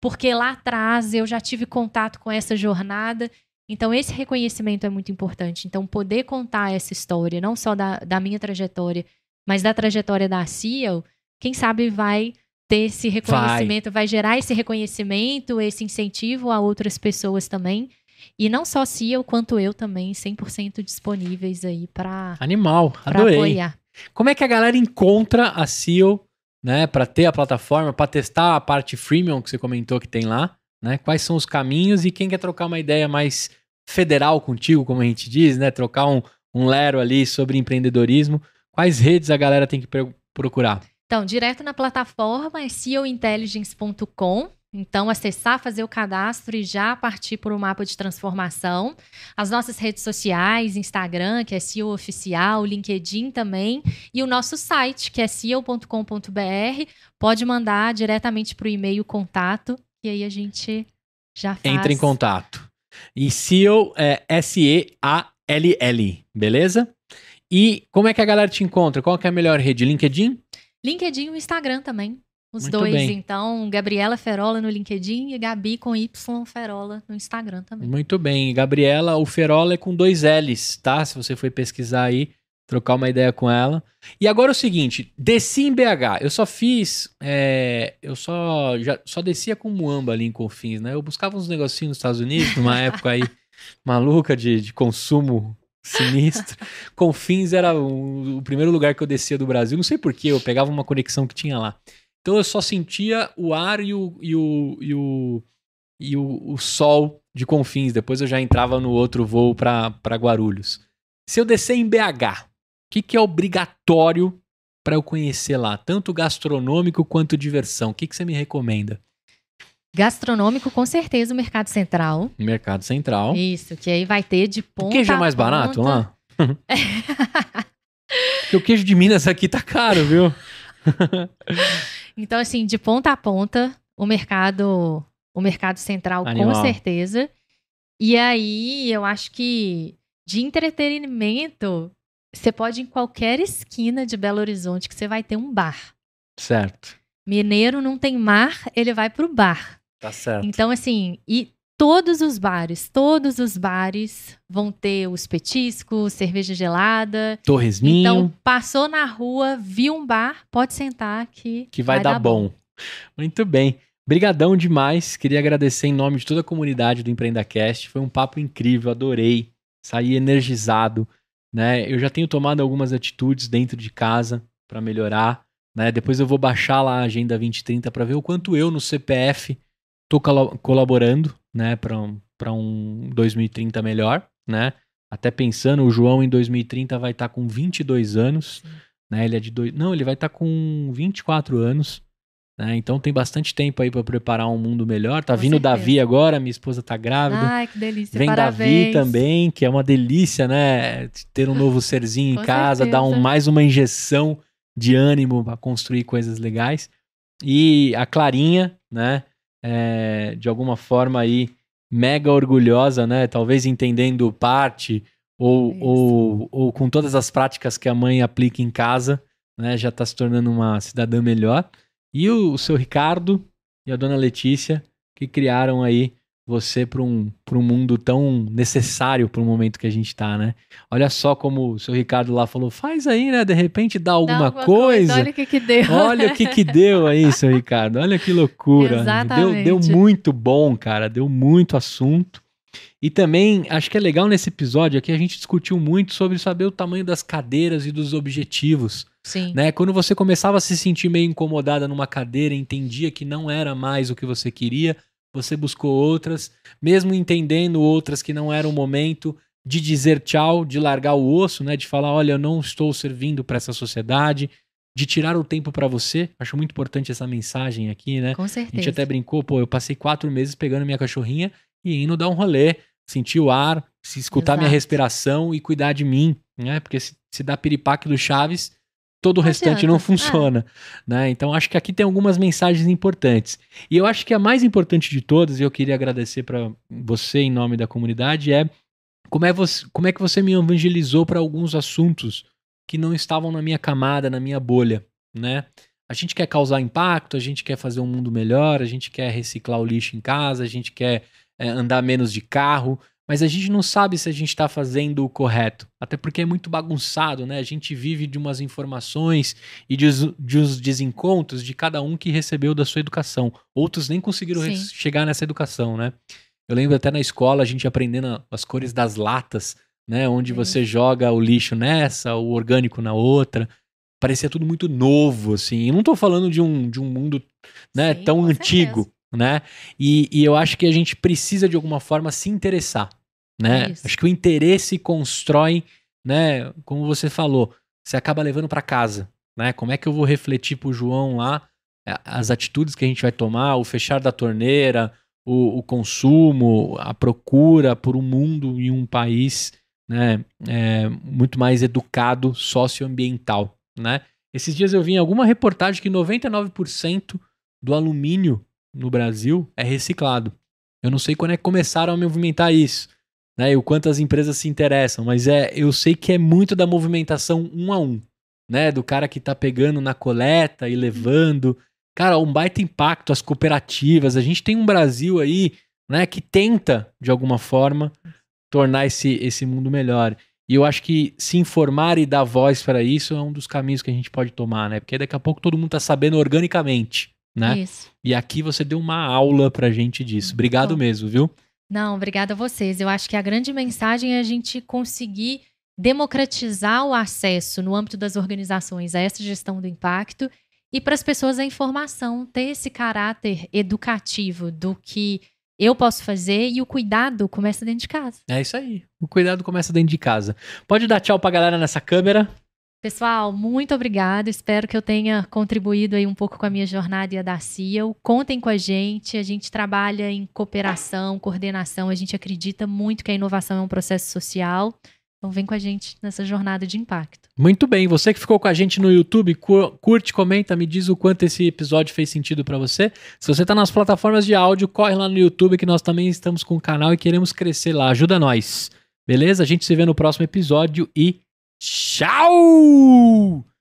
porque lá atrás eu já tive contato com essa jornada. Então, esse reconhecimento é muito importante. Então, poder contar essa história, não só da, da minha trajetória, mas da trajetória da Ciel, quem sabe vai ter esse reconhecimento, vai. vai gerar esse reconhecimento, esse incentivo a outras pessoas também. E não só CEO, quanto eu também, 100% disponíveis aí para Animal, adorei. apoiar. Como é que a galera encontra a CEO, né, para ter a plataforma, para testar a parte freemium que você comentou que tem lá, né? Quais são os caminhos e quem quer trocar uma ideia mais federal contigo, como a gente diz, né? Trocar um, um lero ali sobre empreendedorismo. Quais redes a galera tem que procurar? Então, direto na plataforma é ceointelligence.com. Então, acessar, fazer o cadastro e já partir para o mapa de transformação. As nossas redes sociais, Instagram, que é CEO Oficial, LinkedIn também, e o nosso site, que é ceo.com.br. Pode mandar diretamente para o e-mail contato, e aí a gente já faz. Entra em contato. E CEO é S-E-A-L-L, beleza? E como é que a galera te encontra? Qual é a melhor rede? LinkedIn? LinkedIn e o Instagram também. Os Muito dois, bem. então, Gabriela Ferola no LinkedIn e Gabi com Y Ferola no Instagram também. Muito bem. Gabriela, o Ferola é com dois L's, tá? Se você for pesquisar aí, trocar uma ideia com ela. E agora é o seguinte, desci em BH. Eu só fiz, é, eu só já só descia com Muamba ali em Confins, né? Eu buscava uns negocinhos nos Estados Unidos, numa (laughs) época aí maluca de, de consumo sinistro. Confins era o, o, primeiro lugar que eu descia do Brasil. Não sei porquê, eu pegava uma conexão que tinha lá. Então eu só sentia o ar e o, e o, e o, e o, o sol de Confins. Depois eu já entrava no outro voo para Guarulhos. Se eu descer em BH, o que, que é obrigatório para eu conhecer lá? Tanto gastronômico quanto diversão. O que, que você me recomenda? Gastronômico, com certeza, o Mercado Central. Mercado Central. Isso, que aí vai ter de ponta. O queijo é mais barato lá? (laughs) Porque o queijo de Minas aqui tá caro, viu? (laughs) então, assim, de ponta a ponta, o mercado o mercado central, Animal. com certeza. E aí, eu acho que de entretenimento, você pode ir em qualquer esquina de Belo Horizonte que você vai ter um bar. Certo. Mineiro não tem mar, ele vai pro bar. Tá certo. Então, assim, e todos os bares, todos os bares vão ter os petiscos, cerveja gelada. Torresminho, Então, passou na rua, viu um bar, pode sentar que, que vai, dar, bom. Muito bem. Brigadão demais. Queria agradecer em nome de toda a comunidade do EmpreendaCast. Foi um papo incrível, adorei. Saí energizado, né? Eu já tenho tomado algumas atitudes dentro de casa para melhorar, né? Depois eu vou baixar lá a Agenda 2030 para ver o quanto eu no CPF tô colo- colaborando, né, para um, pra um 2030 melhor, né? Até pensando, o João em 2030 vai estar com 22 anos, né? Ele é de dois, não, ele vai estar com 24 anos, né? Então tem bastante tempo aí para preparar um mundo melhor. Tá Com vindo o certeza. Davi agora, minha esposa tá grávida. Ai, que delícia, Vem parabéns. Davi também, que é uma delícia, né? Ter um novo serzinho em casa, dar um, certeza. mais uma injeção de ânimo para construir coisas legais. E a Clarinha, né? É, de alguma forma aí, mega orgulhosa, né? Talvez entendendo parte ou, Isso. ou, ou com todas as práticas que a mãe aplica em casa, né? Já tá se tornando uma cidadã melhor. E o, o seu Ricardo e a dona Letícia, que criaram aí você para um, pra um mundo tão necessário para o momento que a gente tá, né? Olha só como o seu Ricardo lá falou, faz aí, né? De repente dá Dá alguma, alguma coisa. Olha o que que deu. Olha o que que deu aí, (laughs) seu Ricardo. Olha que loucura. Deu, Exatamente. deu muito bom, cara. Deu muito assunto. E também, acho que é legal nesse episódio aqui, a gente discutiu muito sobre saber o tamanho das cadeiras e dos objetivos. Sim. Né? Quando você começava a se sentir meio incomodada numa cadeira, entendia que não era mais o que você queria, você buscou outras, mesmo entendendo outras que não era o momento de dizer tchau, de largar o osso, né? De falar, olha, eu não estou servindo para essa sociedade, de tirar o tempo para você. Acho muito importante essa mensagem aqui, né? Com A certeza. gente até brincou, pô, eu passei quatro meses pegando minha cachorrinha e indo dar um rolê, sentir o ar, se escutar minha Exato. respiração e cuidar de mim, né? Porque se, se dá piripaque do Chaves, todo o Não restante adianta. não É. funciona, né? Então acho que aqui tem algumas mensagens importantes. E eu acho que a mais importante de todas, e eu queria agradecer para você em nome da comunidade, é como é, você, como é que você me evangelizou para alguns assuntos que não estavam na minha camada, na minha bolha, né? A gente quer causar impacto, a gente quer fazer um mundo melhor, a gente quer reciclar o lixo em casa, a gente quer é, andar menos de carro, mas a gente não sabe se a gente está fazendo o correto. Até porque é muito bagunçado, né? A gente vive de umas informações e de, de os desencontros de cada um que recebeu da sua educação. Outros nem conseguiram chegar nessa educação, né? Eu lembro até na escola a gente aprendendo as cores das latas, né? Onde Sim. você joga o lixo nessa, o orgânico na outra. Parecia tudo muito novo, assim. E não tô falando de um, de um mundo né, Sim, tão antigo, certeza. Né? E, e eu acho que a gente precisa de alguma forma se interessar, né? Isso. Acho que o interesse constrói, né? Como você falou, você acaba levando para casa, né? Como é que eu vou refletir pro João lá é, as atitudes que a gente vai tomar, o fechar da torneira, o, o consumo, a procura por um mundo e um país, né? é, muito mais educado socioambiental, né? Esses dias eu vi em alguma reportagem que 99% do alumínio no Brasil é reciclado. Eu não sei quando é que começaram a movimentar isso, né? E o quanto as empresas se interessam, mas é, eu sei que é muito da movimentação um a um, né? Do cara que tá pegando na coleta e levando. Cara, um baita impacto, as cooperativas. A gente tem um Brasil aí, né, que tenta, de alguma forma, tornar esse, esse mundo melhor. E eu acho que se informar e dar voz para isso é um dos caminhos que a gente pode tomar, né? Porque daqui a pouco todo mundo tá sabendo organicamente, né? Isso. E aqui você deu uma aula pra gente disso. Obrigado Bom. mesmo, viu? Não, obrigada a vocês. Eu acho que a grande mensagem é a gente conseguir democratizar o acesso no âmbito das organizações a essa gestão do impacto e para as pessoas a informação ter esse caráter educativo do que eu posso fazer e o cuidado começa dentro de casa. É isso aí. O cuidado começa dentro de casa. Pode dar tchau pra galera nessa câmera. Pessoal, muito obrigada. Espero que eu tenha contribuído aí um pouco com a minha jornada e a da. Contem com a gente. A gente trabalha em cooperação, coordenação. A gente acredita muito que a inovação é um processo social. Então vem com a gente nessa jornada de impacto. Muito bem, você que ficou com a gente no YouTube, curte, comenta, me diz o quanto esse episódio fez sentido para você. Se você tá nas plataformas de áudio, corre lá no YouTube que nós também estamos com o canal e queremos crescer lá. Ajuda nós. Beleza? A gente se vê no próximo episódio e tchau!